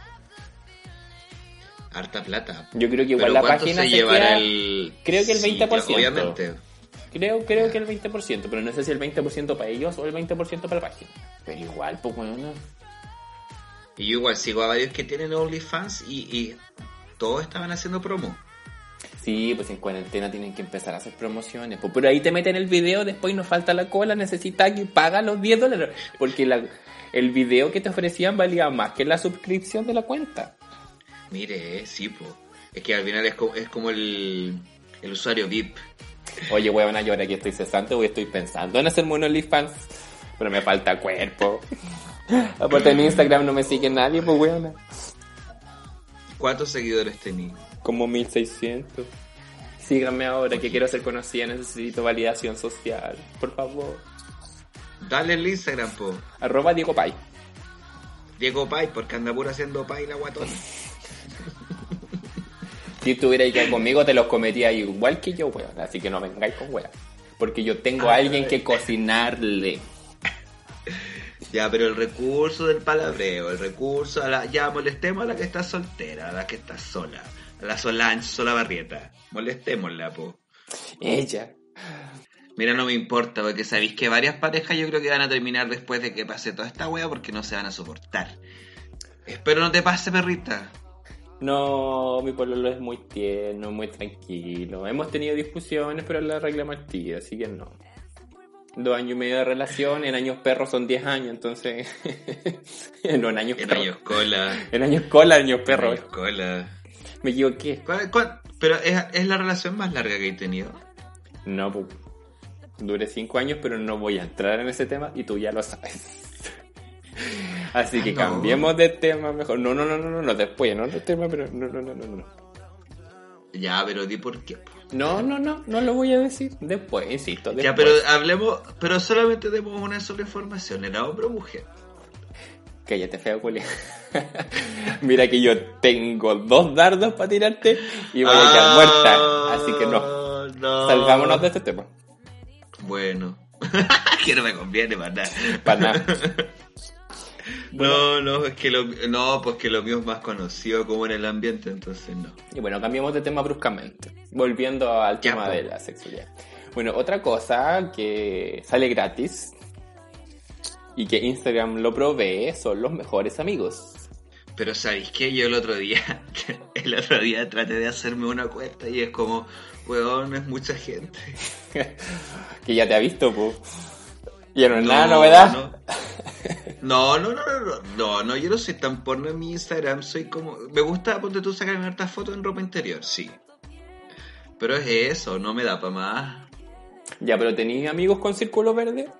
Harta plata. Yo creo que igual la ¿cuánto página se se llevará queda- el...? creo que el Sí, 20%. obviamente. Creo, creo que el 20%, pero no sé si el 20% para ellos o el 20% para la página. Pero igual, pues weón. Y yo igual sigo a varios que tienen OnlyFans y, y todos estaban haciendo promo. Sí, pues en cuarentena tienen que empezar a hacer promociones. Pues, pero ahí te meten el video, después nos falta la cola, necesitas que paga los 10 dólares. Porque la- el video que te ofrecían valía más que la suscripción de la cuenta. Mire, eh, sí, po. Es que al final es como, es como el, el usuario VIP. Oye, weón, yo ahora que estoy cesante, hoy estoy pensando en hacerme un OnlyFans. Pero me falta cuerpo. Aparte en Instagram no me sigue nadie, pues weón. ¿Cuántos seguidores tenía? Como 1600. Síganme ahora que quiero ser conocida, necesito validación social. Por favor. Dale el Instagram, po. Arroba Diego Pay. Diego Pai, porque anda puro haciendo Pai la guatona. Si estuvierais que conmigo, te los cometía igual que yo, weón. Así que no vengáis con weón. Porque yo tengo a alguien que cocinarle. Ya, pero el recurso del palabreo, el recurso a la... Ya, molestemos a la que está soltera, a la que está sola. La Solange, sola barrieta. Molestémosla, po. Ella. Mira, no me importa, porque sabéis que varias parejas yo creo que van a terminar después de que pase toda esta wea porque no se van a soportar. Espero no te pase, perrita. No, mi pueblo es muy tierno, muy tranquilo. Hemos tenido discusiones, pero la arreglamos al tiro, así que no. Dos años y medio de relación, en años perros son 10 años, entonces. no, en años En años cola. En años cola, años En perros. años cola. Me equivoqué. ¿Cuál- cuál- Pero es, es la relación más larga que he tenido. No, pu. Duré 5 años, pero no voy a entrar en ese tema y tú ya lo sabes. Así que Ah, no. cambiemos de tema mejor. No, no, no, no, no, no, después, no de tema, pero no, no, no, no, no. Ya, pero di por qué. No, no, no, no lo voy a decir. Después, insisto. Después. Ya, pero hablemos, pero solamente demos una sola información. ¿Era hombre o mujer? Cállate, feo, Julia. Mira que yo tengo dos dardos para tirarte y voy a quedar muerta. Así que no. Ah, no. Salgámonos de este tema. Bueno. que no me conviene para nada. Para nada. No, no, es que lo, no, pues que lo mío es más conocido como en el ambiente, entonces no. Y bueno, cambiamos de tema bruscamente. Volviendo al tema po. de la sexualidad. Bueno, otra cosa que sale gratis y que Instagram lo provee son los mejores amigos. Pero ¿sabéis qué? Yo el otro día, el otro día traté de hacerme una cuenta y es como, weón, es mucha gente. que ya te ha visto, pues. Ya no es nada No, novedad. No, no, no, no, no, no, no, yo no soy tan porno en mi Instagram, soy como, me gusta, ponte tú, sacarme hartas fotos en ropa interior, sí. Pero es eso, no me da para más. Ya, pero ¿tenéis amigos con círculo verde?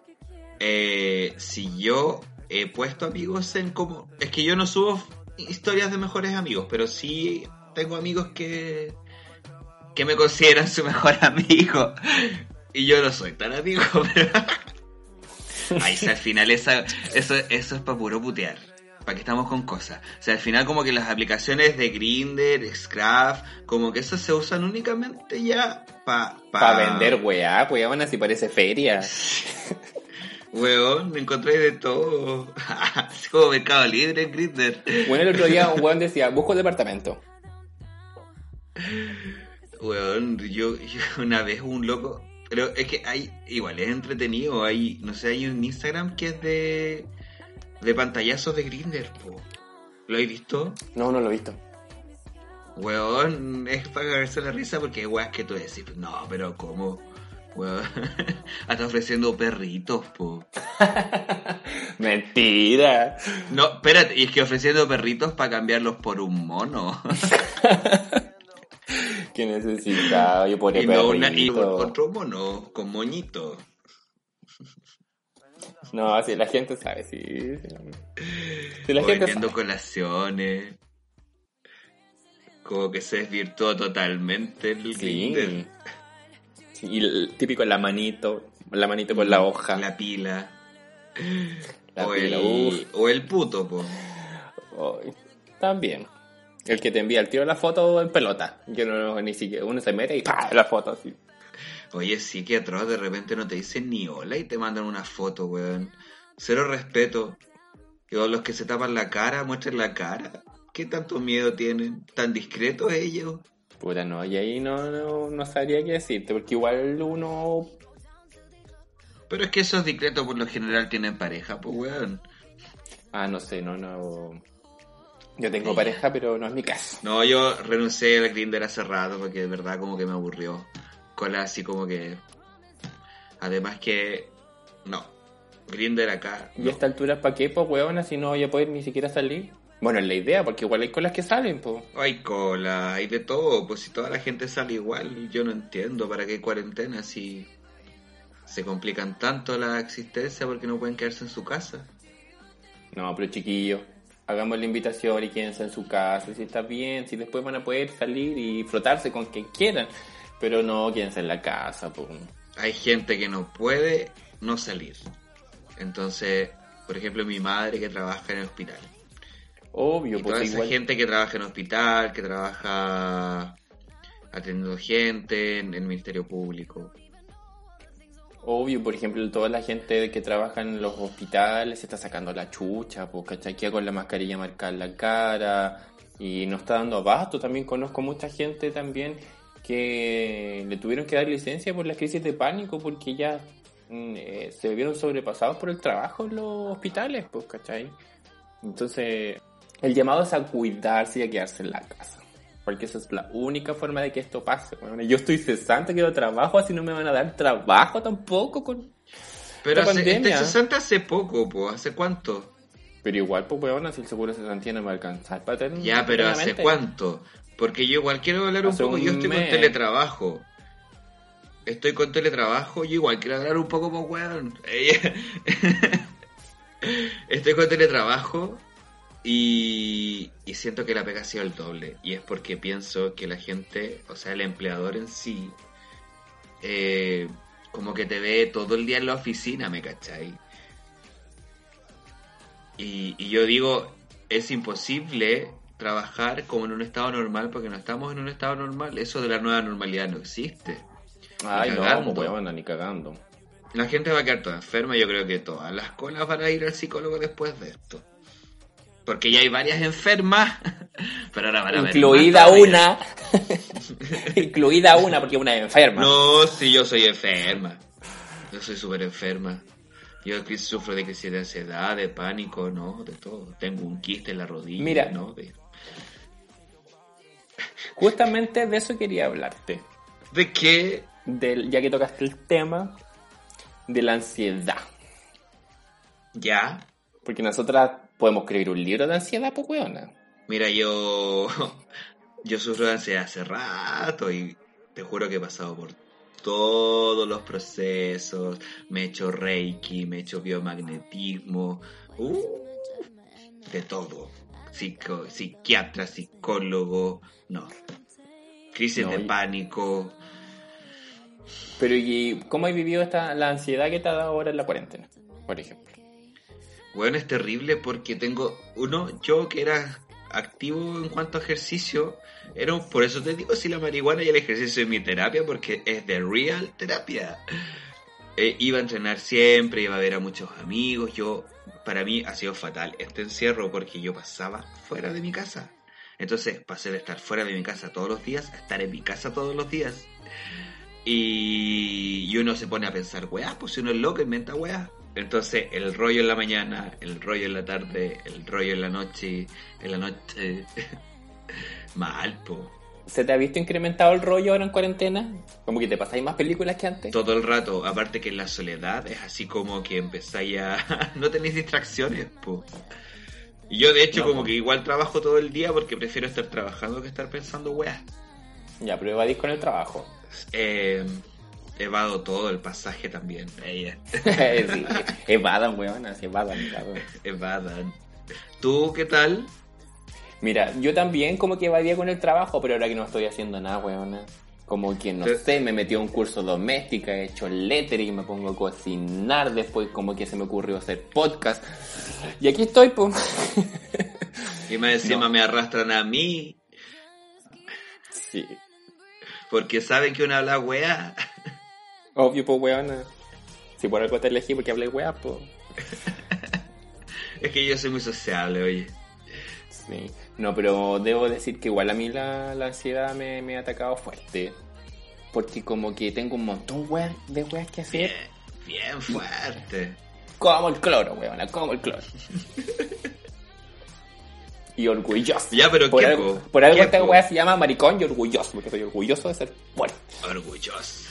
Eh, si yo he puesto amigos en como, es que yo no subo historias de mejores amigos, pero sí tengo amigos que, que me consideran su mejor amigo. Y yo no soy tan amigo, pero... Ahí, sí, al final esa, eso, eso es para puro putear. ¿Para que estamos con cosas? O sea, al final como que las aplicaciones de Grinder, Scraft, como que esas se usan únicamente ya para... Para vender weá, weón, así parece feria. Weón, me encontré de todo. Así como Mercado Libre en Grindr. Bueno, el otro día un weón decía, busco departamento. Weón, yo, yo una vez un loco. Pero es que hay, igual es entretenido. Hay, no sé, hay un Instagram que es de. de pantallazos de Grindr, po. ¿Lo habéis visto? No, no lo he visto. Weón, es para cagarse la risa porque hay weas que tú decís, no, pero ¿cómo? Weón. Hasta ofreciendo perritos, po. Mentira. No, espérate, y es que ofreciendo perritos para cambiarlos por un mono. ¿Qué necesitaba? Yo podría y, no una, y otro mono con moñito. No, sí, la gente sabe, sí. Sí, la o gente sabe. colaciones. Como que se desvirtuó totalmente el. Sí. Sí, y el típico la manito, la manito con la hoja. La pila. La o, pila, el, o el puto, po. También. El que te envía el tiro la foto en pelota. Yo no, ni siquiera, uno se mete y ¡pah! la foto así. Oye, sí que atroz, de repente no te dicen ni hola y te mandan una foto, weón. Cero respeto. Y o los que se tapan la cara, muestren la cara. ¿Qué tanto miedo tienen? ¿Tan discretos ellos? Puta, no, y ahí no, no, no sabría qué decirte, porque igual uno Pero es que esos discretos por lo general tienen pareja, pues, weón. Ah, no sé, no, no. Yo tengo pareja, pero no es mi caso. No, yo renuncié al Grindr hace rato porque de verdad como que me aburrió. Cola así como que... Además que... No. Grindr acá... ¿Y a esta altura para qué, pues, weón? Si no voy a poder ni siquiera salir. Bueno, es la idea, porque igual hay colas que salen, pues. Hay cola, hay de todo. Pues si toda la gente sale igual, yo no entiendo para qué hay cuarentena si se complican tanto la existencia porque no pueden quedarse en su casa. No, pero chiquillos, hagamos la invitación y quédense en su casa, si está bien, si después van a poder salir y frotarse con quien quieran. Pero no, quédense en la casa, pues. Hay gente que no puede no salir. Entonces, por ejemplo, mi madre que trabaja en el hospital. Obvio, Y toda esa igual. gente que trabaja en hospital, que trabaja atendiendo gente en el Ministerio Público. Obvio, por ejemplo, toda la gente que trabaja en los hospitales se está sacando la chucha, pues, ¿cachai? Queda con la mascarilla marcada en la cara y no está dando abasto. También conozco mucha gente también que le tuvieron que dar licencia por la crisis de pánico porque ya mm, eh, se vieron sobrepasados por el trabajo en los hospitales, pues, ¿cachai? Entonces, el llamado es a cuidarse y a quedarse en la casa. Porque esa es la única forma de que esto pase. Bueno, yo estoy cesante, quiero trabajo, así no me van a dar trabajo tampoco. Con... Pero hace, pandemia. este 60 hace poco, pues, ¿hace cuánto? Pero igual, pues, weón, si el seguro de cesantía no me va a alcanzar para tener... Ya, pero ¿hace cuánto? Porque yo igual quiero hablar un poco, un yo estoy mes. con teletrabajo. Estoy con teletrabajo, yo igual quiero hablar un poco más weón. estoy con teletrabajo y, y siento que la pega ha sido el doble. Y es porque pienso que la gente, o sea, el empleador en sí, eh, como que te ve todo el día en la oficina, ¿me cachai? Y, y yo digo, es imposible trabajar como en un estado normal porque no estamos en un estado normal. Eso de la nueva normalidad no existe. Ay, no, weón, ni cagando. La gente va a quedar toda enferma. Yo creo que todas las colas van a ir al psicólogo después de esto. Porque ya hay varias enfermas, pero ahora van a Incluida una. Incluida una, porque una es enferma. No, si yo soy enferma. Yo soy súper enferma. Yo sufro de crisis de ansiedad, de pánico, no, de todo. Tengo un quiste en la rodilla, Mira. ¿no? De, Justamente de eso quería hablarte. ¿De qué? Del, ya que tocaste el tema de la ansiedad. Ya. Porque nosotras podemos escribir un libro de ansiedad, pues, weona. Mira, yo. Yo sufro de ansiedad hace rato y te juro que he pasado por todos los procesos. Me he hecho reiki, me he hecho biomagnetismo. uh, de todo. Psico- psiquiatra, psicólogo. No. Crisis No, de y- pánico. Pero, ¿y cómo has vivido esta, la ansiedad que te ha dado ahora en la cuarentena? Por ejemplo. Bueno, es terrible porque tengo uno, yo que era activo en cuanto a ejercicio, era un- por eso te digo si la marihuana y el ejercicio es mi terapia porque es de real terapia. Eh, iba a entrenar siempre, iba a ver a muchos amigos, yo para mí ha sido fatal este encierro porque yo pasaba fuera de mi casa. Entonces pasé de estar fuera de mi casa todos los días a estar en mi casa todos los días. Y, y uno se pone a pensar, weá, pues si uno es loco, inventa weá. Entonces, el rollo en la mañana, el rollo en la tarde, el rollo en la noche, en la noche. Mal, po. ¿Se te ha visto incrementado el rollo ahora en cuarentena? Como que te pasáis más películas que antes. Todo el rato, aparte que en la soledad es así como que empezáis a... no tenéis distracciones, po. Y yo de hecho No, como po. que igual trabajo todo el día porque prefiero estar trabajando que estar pensando weas. Ya, pero evadís con el trabajo. Eh, evado todo, el pasaje también. Ella. sí, evadan, weón, así evadan, cabrón. Evadan. ¿Tú qué tal? Mira, yo también como que evadía con el trabajo, pero ahora que no estoy haciendo nada, weón. Como que, no sé, me metí a un curso doméstica, he hecho lettering, me pongo a cocinar, después como que se me ocurrió hacer podcast. Y aquí estoy, pues. Y más encima No. me arrastran a mí sí. porque saben que uno habla wea. Obvio, pues, weón. Si por algo te elegí porque hablé weá, pues. Es que yo soy muy sociable, oye. Sí. No, pero debo decir que igual a mí la, la ansiedad me, me ha atacado fuerte. Porque como que tengo un montón weas- de weas que hacer. Bien, bien fuerte. Como el cloro, weón, como el cloro. y orgulloso. Ya, pero por ¿qué, algo, po? por algo ¿Qué, esta wea se llama maricón y orgulloso, porque estoy orgulloso de ser fuerte. Orgulloso.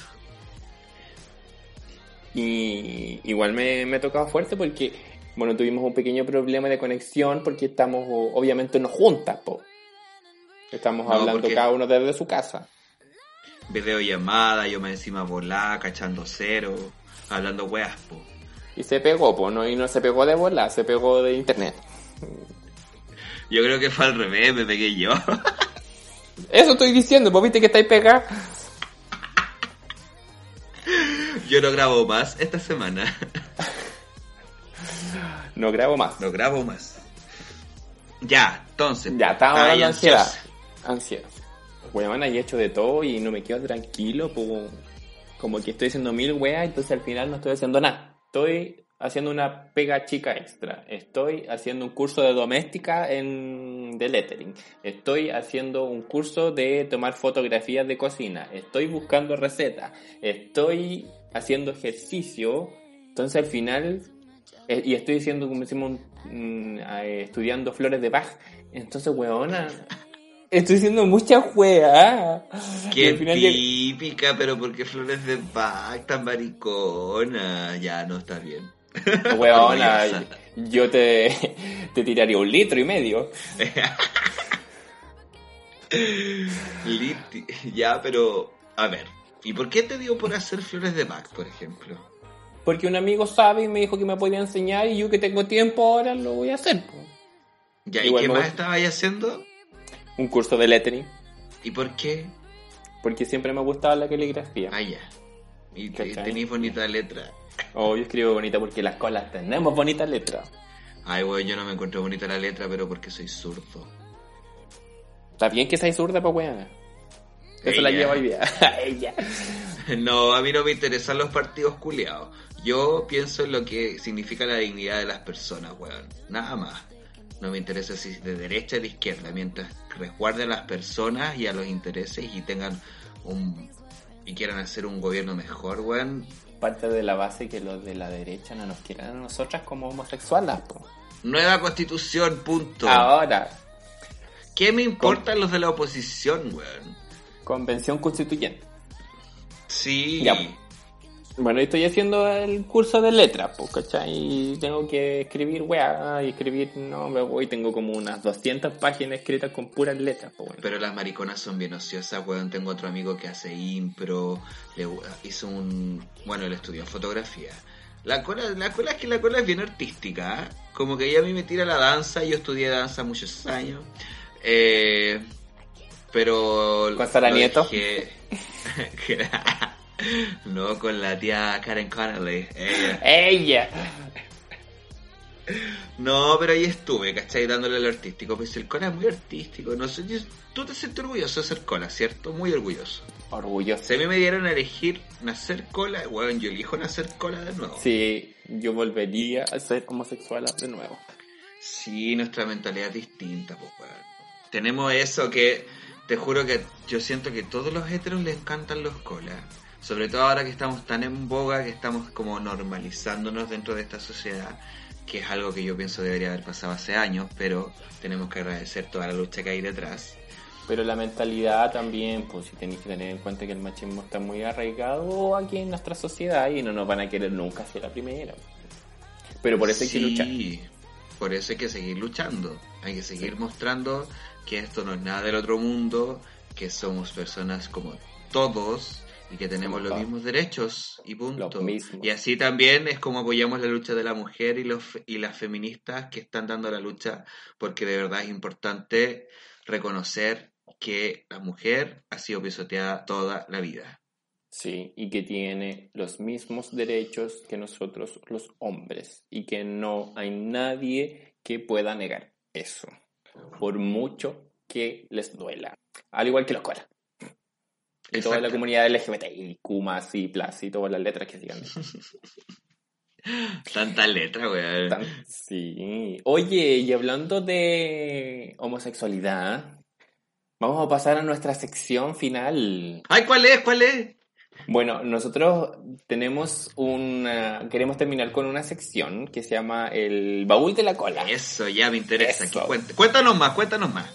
Y igual me, me ha tocado fuerte porque, bueno, tuvimos un pequeño problema de conexión porque estamos, obviamente, no juntas, po. Estamos No, hablando cada uno desde su casa. Videollamada, yo me encima volá, cachando cero, hablando weas, po. Y se pegó, po, ¿no? Y no se pegó de bola, se pegó de internet. Yo creo que fue al revés, me pegué yo. Eso estoy diciendo, pues viste que estáis pegados. Yo no grabo más esta semana. No grabo más. No grabo más. Ya, entonces. Ya, hablando de ansiedad. ansiosa. Ansiedad. Weón, he hecho de todo y no me quedo tranquilo, pues, como que estoy haciendo mil weas, entonces al final no estoy haciendo nada. Estoy haciendo una pega chica extra. Estoy haciendo un curso de doméstica en de lettering. Estoy haciendo un curso de tomar fotografías de cocina. Estoy buscando recetas. Estoy haciendo ejercicio. Entonces al final eh, y estoy diciendo como decimos mm, eh, estudiando flores de Bach. Entonces, weona, estoy haciendo mucha. Y Qué típica, pero porque flores de Bach tan maricona. Ya, no está bien. Weona, yo te, te tiraría un litro y medio. Ya, pero. A ver. ¿Y por qué te dio por hacer flores de Bach, por ejemplo? Porque un amigo sabe y me dijo que me podía enseñar y yo que tengo tiempo ahora lo voy a hacer. Ya, ¿y qué más gusta. estabas haciendo? Un curso de lettering. ¿Y por qué? Porque siempre me ha gustado la caligrafía. Ah, ya. Y te- ¿Cachai? tenés bonita letra. Oh, yo escribo bonita porque las colas tenemos bonitas letras. Ay, bueno, yo no me encuentro bonita la letra, pero porque soy zurdo. Está bien que seas zurda, pues weona. Eso la Ella. lleva hoy día. Ella. No, a mí no me interesan los partidos culiados. Yo pienso en lo que significa la dignidad de las personas, weón. Nada más. No me interesa si de derecha o de izquierda, mientras resguarden a las personas y a los intereses y tengan un... y quieran hacer un gobierno mejor, weón. parte de la base que los de la derecha no nos quieran a nosotras como homosexuales. po. Nueva constitución, punto. Ahora, ¿Qué me importan los de la oposición, weón? Convención constituyente. Sí. Ya. Bueno, estoy haciendo el curso de letras, pues, ¿cachai? Y tengo que escribir, weá, y escribir, no, me voy, tengo como unas 200 páginas escritas con puras letras, pues, bueno. Pero las mariconas son bien ociosas, weón. Tengo otro amigo que hace impro, le hizo un... Bueno, él estudió fotografía. La cola, la cola es que la cola es bien artística, ¿eh? Como que ella a mí me tira la danza, yo estudié danza muchos años. Eh, pero... ¿Con Sara Nieto? dejé- no, con la tía Karen Connolly. ella. ¡Ella! No, pero ahí estuve, ¿cachai? Dándole lo artístico. Pues el cola es muy artístico. No sé, tú te sientes orgulloso de ser cola, ¿cierto? Muy orgulloso. Orgulloso. Si a mí me dieron a elegir nacer cola, bueno, yo elijo nacer cola de nuevo. Sí, yo volvería a ser homosexual de nuevo. Sí, nuestra mentalidad es distinta, pues, weón. Tenemos eso que, te juro que yo siento que todos los heteros les encantan los colas. Sobre todo ahora que estamos tan en boga, que estamos como normalizándonos dentro de esta sociedad, que es algo que yo pienso debería haber pasado hace años, pero tenemos que agradecer toda la lucha que hay detrás. Pero la mentalidad también, pues si tenéis que tener en cuenta que el machismo está muy arraigado aquí en nuestra sociedad y no nos van a querer nunca ser la primera. Pero por eso hay que luchar. Por eso hay que seguir luchando. Hay que seguir mostrando que esto no es nada del otro mundo, que somos personas como todos y que tenemos los mismos derechos y punto. Y así también es como apoyamos la lucha de la mujer y, los, y las feministas que están dando la lucha, porque de verdad es importante reconocer que la mujer ha sido pisoteada toda la vida. Sí, y que tiene los mismos derechos que nosotros los hombres y que no hay nadie que pueda negar eso, por mucho que les duela. Al igual que los colas. Y toda la comunidad LGBTI, Kumas y Plus y todas las letras que sigan. Tanta letra, güey. Sí. Oye, y hablando de homosexualidad, vamos a pasar a nuestra sección final. Ay, ¿cuál es? ¿Cuál es? Bueno, nosotros tenemos una. Queremos terminar con una sección que se llama el baúl de la cola. Eso, ya me interesa. Cuéntanos más, cuéntanos más.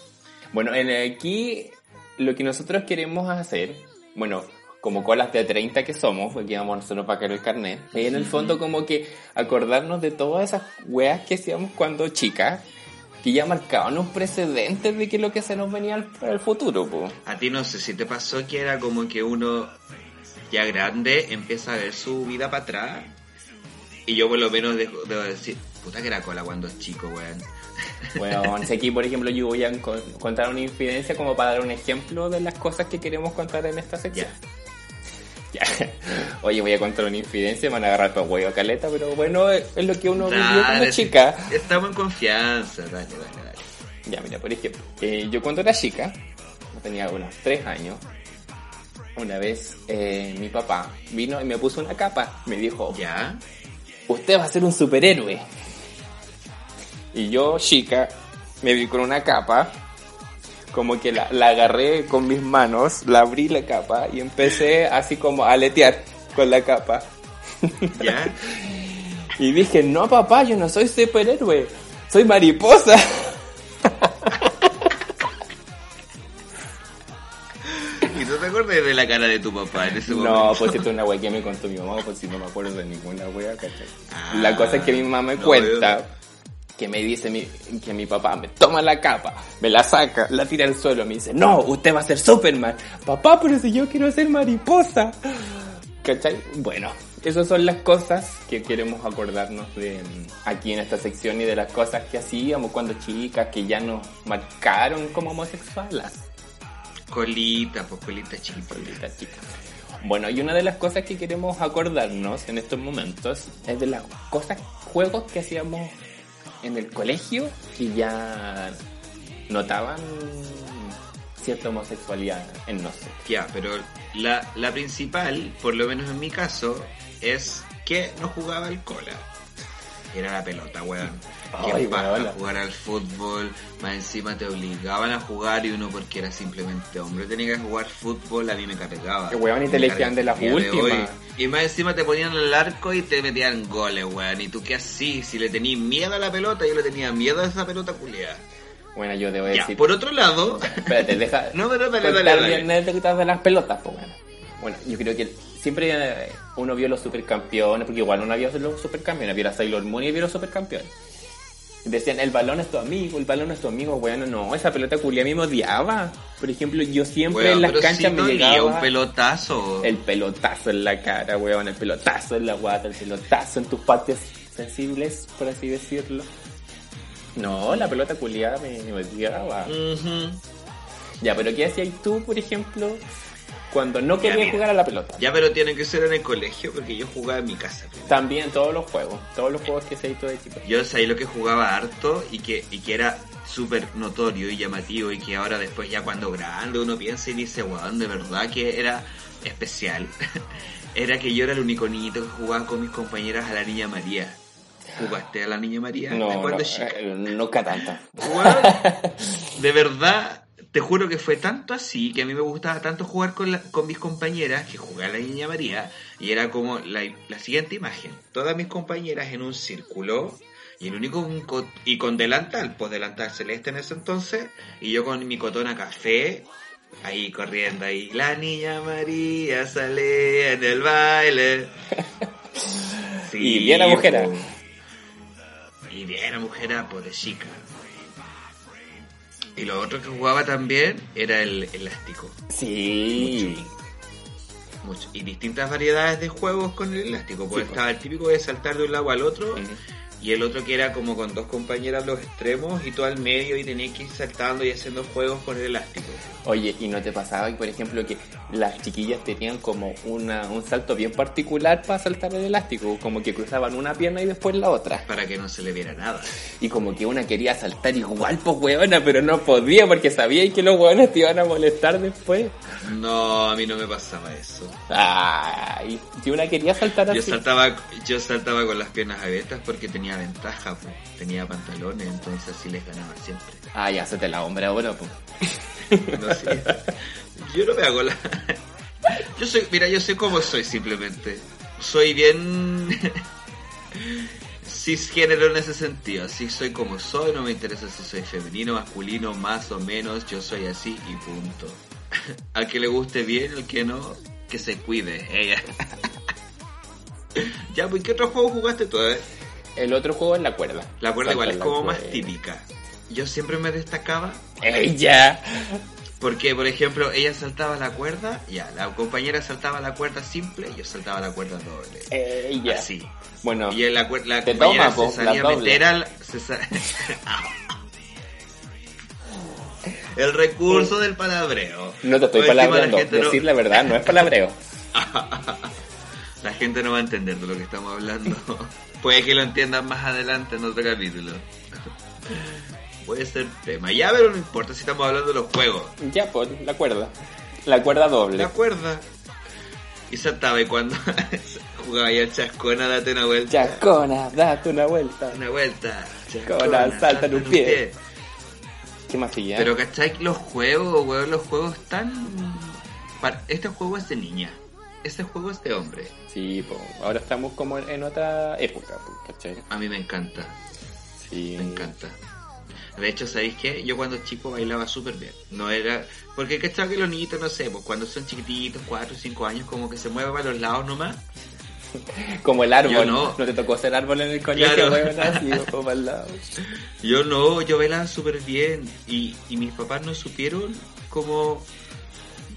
Bueno, en aquí lo que nosotros queremos hacer, bueno, como colas de 30 que somos, aquí vamos nosotros para caer el carnet, y en el fondo como que acordarnos de todas esas weas que hacíamos cuando chicas, que ya marcaban un precedente de que lo que se nos venía para el futuro. Po. A ti no sé si te pasó que era como que uno ya grande empieza a ver su vida para atrás. Y yo por lo menos debo, decir, puta que era cola cuando es chico, weón. Bueno, aquí por ejemplo yo voy a contar una infidencia como para dar un ejemplo de las cosas que queremos contar en esta sección. Ya. Oye, voy a contar una infidencia, me van a agarrar todo huevo caleta, pero bueno, es lo que uno vivió como chica. Estamos en confianza, dale, dale, dale. Ya, mira, por ejemplo, eh, yo cuando era chica, tenía unos tres años, una vez eh, mi papá vino y me puso una capa. Me dijo, ¿ya? Usted va a ser un superhéroe. Y yo, chica, me vi con una capa, como que la, la agarré con mis manos, la abrí la capa y empecé así como a aletear con la capa. ¿Ya? y dije, no papá, yo no soy superhéroe, soy mariposa. de la cara de tu papá en ese momento? No, pues esto es una wea que me contó mi mamá, pues si no me acuerdo de ninguna wea, la cosa es que mi mamá me cuenta que me dice mi, que mi papá me toma la capa, me la saca, la tira al suelo, me dice, no, usted va a ser Superman. Papá, pero si yo quiero ser mariposa. ¿Cachai? Bueno, esas son las cosas que queremos acordarnos de aquí en esta sección y de las cosas que hacíamos cuando chicas, que ya nos marcaron como homosexuales. Colita, pues colita chica. Colita chica. Bueno, y una de las cosas que queremos acordarnos en estos momentos es de las cosas, juegos que hacíamos en el colegio que ya notaban cierta homosexualidad en nosotros. Ya, pero la, la principal, por lo menos en mi caso, es que no jugaba el cola. Era la pelota, weón. Ay, jugar al fútbol, más encima te obligaban a jugar y uno porque era simplemente hombre tenía que jugar fútbol, a mí me cargaba. Que weón y te elegían de la última. Y más encima te ponían el arco y te metían goles, weón. Y tú qué así, si le tenías miedo a la pelota, yo le tenía miedo a esa pelota culiada. Bueno, yo debo decir. Por otro lado. Espérate, deja. no, pero dale, dale, dale. dale. de las pelotas, pues bueno. Bueno, yo creo que siempre uno vio los supercampeones, porque igual uno vio los supercampeones, vio a Sailor Moon y vio los supercampeones. Decían, el balón es tu amigo, el balón es tu amigo. Bueno, no, esa pelota culia a mí me odiaba. Por ejemplo, yo siempre en las canchas me llegaba... un pelotazo. El pelotazo en la cara, weón, el pelotazo en la guata, el pelotazo en tus partes sensibles, por así decirlo. No, la pelota culiada me, me odiaba. Ya, pero ¿qué hacías tú, por ejemplo, cuando no quería jugar a la pelota. Ya, pero tiene que ser en el colegio porque yo jugaba en mi casa. También todos los juegos, todos los juegos que se hizo de chico. Yo sabía lo que jugaba harto y que, y que era súper notorio y llamativo y que ahora después ya cuando grande uno piensa y dice, weón, de verdad que era especial. era que yo era el único niñito que jugaba con mis compañeras a la Niña María. ¿Jugaste a la Niña María? No, no, eh, nunca tanta. de verdad, te juro que fue tanto así que a mí me gustaba tanto jugar con, con mis compañeras que jugué a la Niña María y era como la, la, siguiente imagen. Todas mis compañeras en un círculo Y el único un co- y con delantal, pues delantal celeste en ese entonces, y yo con mi cotona café, ahí corriendo ahí, la niña María sale en el baile. Y bien agujera. po. Y bien agujera, pues de chica. Y lo otro que jugaba también era el elástico. Sí. Mucho. Y distintas variedades de juegos con el elástico. Sí, pues. estaba el típico de saltar de un lado al otro. Y el otro que era como con dos compañeras los extremos y tú al medio y tenías que ir saltando y haciendo juegos con el elástico. Oye, ¿y no te pasaba, por ejemplo, que las chiquillas tenían como una, un salto bien particular para saltar el elástico? Como que cruzaban una pierna y después la otra. Para que no se le viera nada. Y como que una quería saltar igual, pues huevona, pero no podía porque sabía que los huevones te iban a molestar después. No, a mí no me pasaba eso. Ay, si una quería saltar Yo así. saltaba, yo saltaba con las piernas abiertas porque tenía ventaja, pues. tenía pantalones, entonces así les ganaba siempre. Ah, ya se te la hombre ahora, pues. No sé. Yo no me hago la. Yo soy, mira, yo sé cómo soy simplemente. Soy bien cisgénero en ese sentido. Así soy como soy, no me interesa si soy femenino, masculino, más o menos. Yo soy así y punto. Al que le guste bien, al que no, que se cuide. Ella. ya, pues, ¿qué otro juego jugaste tú? eh? El otro juego es la cuerda. La cuerda igual es como más cuerda. típica. Yo siempre me destacaba ¡Ella! Porque, por ejemplo, ella saltaba la cuerda, ya, la compañera saltaba la cuerda simple, yo saltaba la cuerda doble. ¡Ella! Así. Bueno, Y la, la compañera toma, po, se salía la a meter al... se sa- El recurso del palabreo. no te estoy palabreando. La gente, no, Decir la verdad no es palabreo. la gente no va a entender de lo que estamos hablando. Puede que lo entiendan más adelante en otro capítulo. Puede ser tema. Ya, pero no importa si estamos hablando de los juegos. Ya, pues, la cuerda. La cuerda doble. La cuerda. Y saltaba y cuando jugaba ya chascona, date una vuelta. Chascona, date una vuelta. Una vuelta. Chascona, salta en un pie. ¿Qué más sigue? Pero ¿cachai? Los juegos, weón, los juegos están... Este juego es de niña. Este juego es de hombre. Sí, pues, ahora estamos como en otra época, ¿cachai? A mí me encanta, Sí. me encanta. De hecho, ¿sabéis qué? Yo cuando chico bailaba súper bien. No era... Porque cachai que los niñitos, no sé, pues cuando son chiquititos, 4 o 5 años, como que se mueven para los lados nomás. Como el árbol. Yo no. te tocó ser árbol en el colegio, Claro. así, como para el lado. Yo no, yo bailaba súper bien y, y mis papás no supieron cómo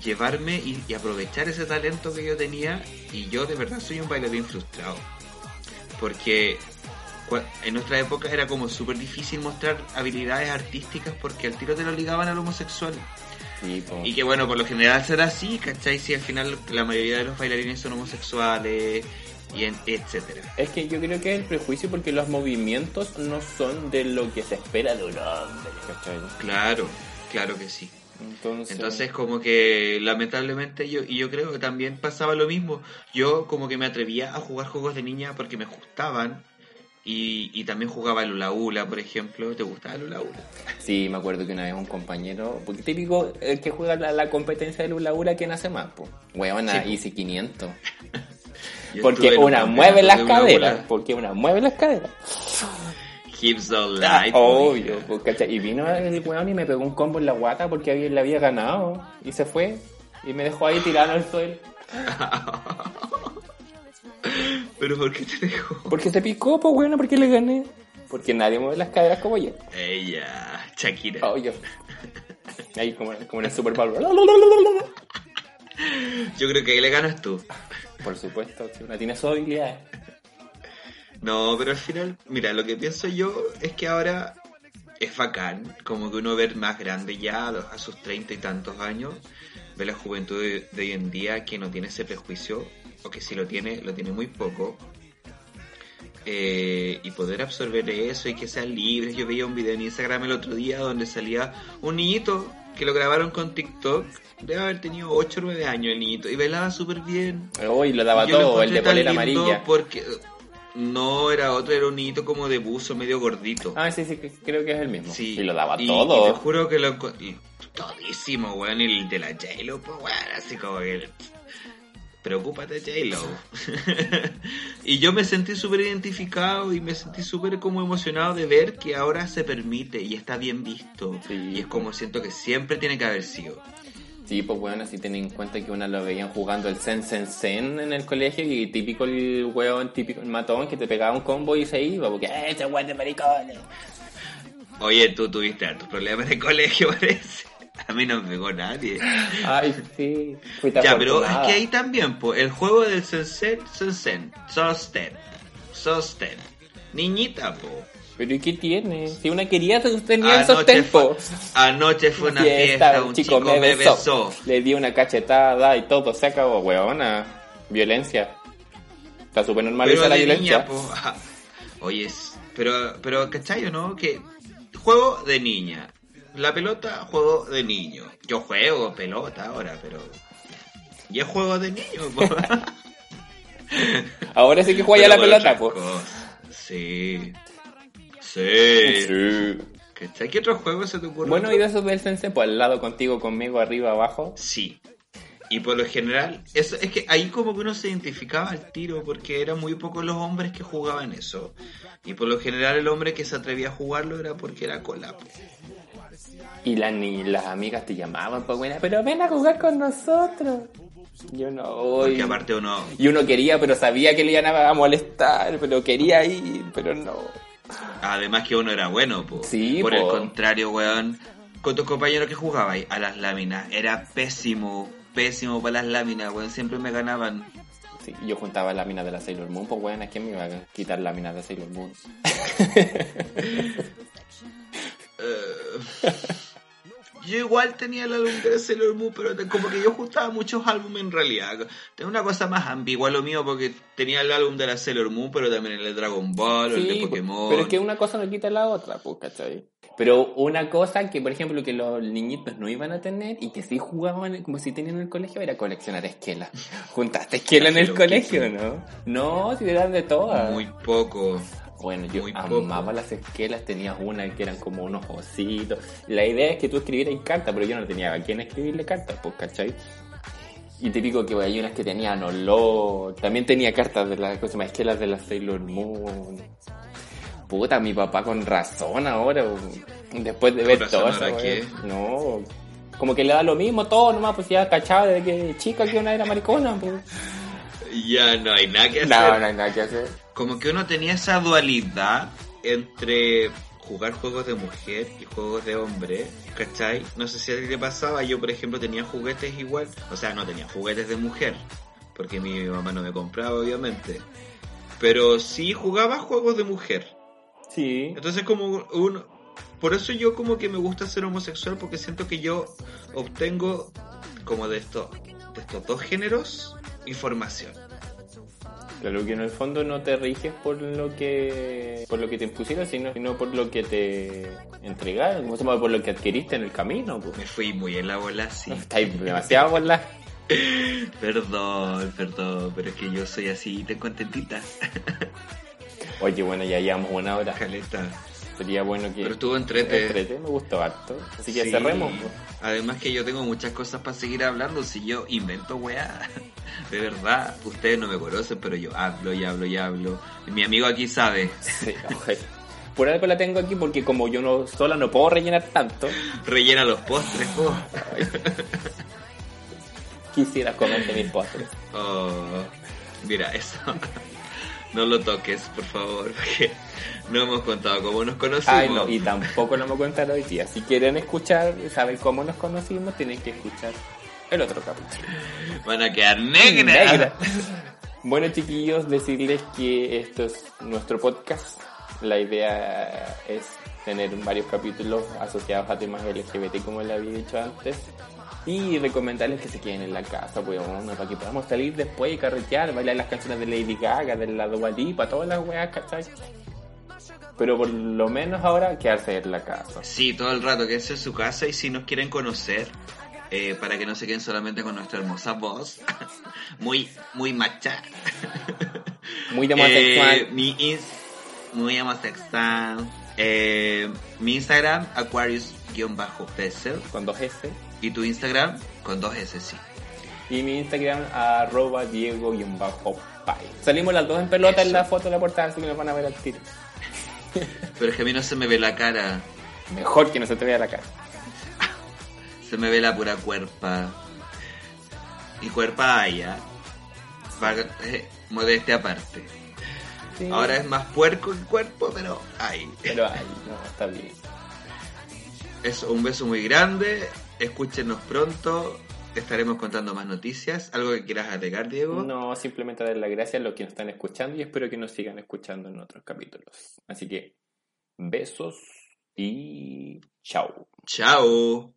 llevarme y, y aprovechar ese talento que yo tenía y yo de verdad soy un bailarín frustrado. Porque en nuestra época era como súper difícil mostrar habilidades artísticas porque al tiro te lo ligaban al homosexual. Sí. Y que bueno, por lo general será así, ¿cachai? Si al final la mayoría de los bailarines son homosexuales y en- etcétera. Es que yo creo que es el prejuicio porque los movimientos no son de lo que se espera de un hombre, ¿cachai? Claro, claro que sí. Entonces, Entonces como que lamentablemente yo y yo creo que también pasaba lo mismo. Yo como que me atrevía a jugar juegos de niña porque me gustaban y, y también jugaba el hula hula, por ejemplo. ¿Te gustaba el hula hula? Sí, me acuerdo que una vez un compañero, porque típico el que juega la, la competencia de Lula Ura, ¿quién hace más? Pues, weona, Sí. Easy 500. Yo Porque una mueve las caderas, porque una mueve las caderas. Hips don't Ah, lie, obvio, pues, ¿cachai? Y vino el weón y me pegó un combo en la guata porque le había ganado. Y se fue. Y me dejó ahí tirado al suelo. Pero ¿por qué te dejó? Porque se picó, pues bueno, porque le gané. Porque nadie mueve las caderas como yo. Ella, Shakira. Obvio. Ahí como, como en el Super Bowl. Yo creo que ahí le ganas tú. Por supuesto, si una tiene sus habilidades. No, pero al final, mira, lo que pienso yo es que ahora es bacán, como que uno ver más grande ya, a sus treinta y tantos años, ve la juventud de, de hoy en día que no tiene ese prejuicio, o que si lo tiene, lo tiene muy poco, eh, y poder absorber eso y que sean libres. Yo veía un video en Instagram el otro día donde salía un niñito que lo grabaron con TikTok, debe haber tenido 8 o 9 años el niñito, y bailaba súper bien. Uy, lo daba todo, el de polera amarilla. Porque no era otro, era un niñito como de buzo medio gordito. Ah, sí, sí, que- creo que es el mismo. sí. Y lo daba y, todo. Y te juro que lo enco- y todísimo, weón. Y el de la J-Lo, pues weón, así como que. Preocúpate, J-Lo. Y yo me sentí súper identificado y me sentí súper como emocionado de ver que ahora se permite y está bien visto. Sí. Y es como siento que siempre tiene que haber sido. Sí, pues bueno, así ten en cuenta que una lo veían jugando el Sen Sen Sen en el colegio y típico el hueón, típico el matón que te pegaba un combo y se iba, porque ¡eh, ese hueón de maricones! Oye, tú tuviste tus problemas en el colegio, parece. A mí no me pegó nadie. Ay, sí, fui tan Ya, pero es que ahí también, pues, el juego del Sensen, Sensen, Sosten, Sosten. Niñita, po. Pero ¿y qué tiene? Si una quería, tenía sostento. fue, anoche fue una fiesta, un chico, me besó. Le di una cachetada y todo, se acabó, huevona. Violencia. Está súper normalizada la violencia. niña, po. ajá. Oye, pero, pero, ¿cachai o no? Que juego de niña. La pelota, juego de niño. Yo juego pelota ahora, pero... Y es juego de niño, po. Ahora sí que juega ya la pelota, pues. Sí. Sí. Sí. ¿Cachai? ¿Qué otro juego se te ocurre? Bueno, y de esos del pues al lado contigo, conmigo, arriba, abajo. Sí. Y por lo general, eso, es que ahí como que uno se identificaba al tiro porque eran muy pocos los hombres que jugaban eso. Y por lo general el hombre que se atrevía a jugarlo era porque era cola. po. Y las ni las amigas te llamaban, pues buena, pero ven a jugar con nosotros. Yo no voy. Porque aparte uno... Y uno quería, pero sabía que le iban a molestar, pero quería ir, pero no. Además que uno era bueno, po. Sí, Por po. el contrario, weón, con tus compañeros que jugabais a las láminas, era pésimo, pésimo para las láminas, weón, siempre me ganaban. Sí, yo juntaba láminas de la Sailor Moon, pues bueno, ¿quién me iba a quitar láminas de Sailor Moon? Eh, yo igual tenía el álbum de Sailor Moon, pero como que yo juntaba muchos álbumes en realidad. Tengo una cosa más ambigua lo mío porque tenía el álbum de la Sailor Moon, pero también el de Dragon Ball, o el de Sí, pues, Pokémon. pero es que una cosa no quita la otra, pues, ¿cachai? Pero una cosa que, por ejemplo, que los niñitos no iban a tener y que sí jugaban como si tenían en el colegio era coleccionar esquelas. ¿Juntaste esquela en el colegio, no? No, si eran de todas. Muy poco. Bueno, yo Muy poco. amaba las esquelas, tenías una que eran como unos ositos. La idea es que tú escribieras cartas, pero yo no tenía a quién escribirle cartas, pues, ¿cachai? Y típico que hay unas que tenían olor. También tenía cartas de las cosas más esquelas de la Sailor Moon. Puta, mi papá con razón ahora, después de ¿Con ver todo eso. No, como que le da lo mismo todo, nomás, pues ya cachaba desde que chica que una era maricona, pues. Ya no hay nada que hacer. No, no hay nada que hacer. Como que uno tenía esa dualidad entre jugar juegos de mujer y juegos de hombre, ¿cachai? No sé si a ti te pasaba, yo por ejemplo tenía juguetes igual, o sea, no tenía juguetes de mujer, porque mi mamá no me compraba obviamente, pero sí jugaba juegos de mujer. Sí. Entonces como uno... Por eso yo como que me gusta ser homosexual porque siento que yo obtengo como de estos, de estos dos géneros información. Claro que en el fondo no te riges por lo que por lo que te impusieron, sino, sino por lo que te entregaron, como se llama, por lo que adquiriste en el camino. Pues. Me fui muy en la bola, sí. Estáis demasiado por la... Perdón, perdón, pero es que yo soy así, te contentita. Oye, bueno, ya llevamos una hora. Caleta. Sería bueno que... Pero estuvo entrete. Entrete, me gustó harto. Así que Sí. cerremos. pues. Además que yo tengo muchas cosas para seguir hablando. Si yo invento weá, de verdad, ustedes no me conocen, pero yo hablo y hablo y hablo. Mi amigo aquí sabe. Sí, ojalá. Por algo la tengo aquí porque como yo no sola no puedo rellenar tanto, Rellena los postres, po. quisiera comerte mis postres. Oh, mira, eso. No lo toques, por favor, porque no hemos contado cómo nos conocimos. Ay, no, y tampoco lo vamos a contar hoy día. Si quieren escuchar, saber cómo nos conocimos, tienen que escuchar el otro capítulo. Van a quedar negras. Negra. Bueno, chiquillos, decirles que esto es nuestro podcast. La idea es tener varios capítulos asociados a temas LGBT, como les había dicho antes. Y recomendarles que se queden en la casa, bueno, para que podamos salir después y carretear, bailar las canciones de Lady Gaga, de la Dua Lipa, todas las weas, ¿cachai? Pero por lo menos ahora quedarse en la casa. Sí, todo el rato, que esa es su casa y si nos quieren conocer, eh, para que no se queden solamente con nuestra hermosa voz, muy, muy macha. Muy homosexual. Eh, mi ins- muy homosexual. Eh, mi Instagram, Aquarius-Pessel. con dos S. Y tu Instagram, con dos S, sí. Y mi Instagram, arroba Diego-Pai. Salimos las dos en pelota en la foto de la portada, así que nos van a ver al tiro. Pero es que a mí no se me ve la cara, Mejor que no se te vea la cara. se me ve la pura cuerpa. Y cuerpa haya. Eh, modestia aparte. Sí. Ahora es más puerco que cuerpo, pero hay. Pero ay, no, está bien. Eso, un beso muy grande. Escúchenos pronto. Estaremos contando más noticias. ¿Algo que quieras agregar, Diego? No, simplemente dar las gracias a los que nos están escuchando y espero que nos sigan escuchando en otros capítulos. Así que, besos y chao. Chao.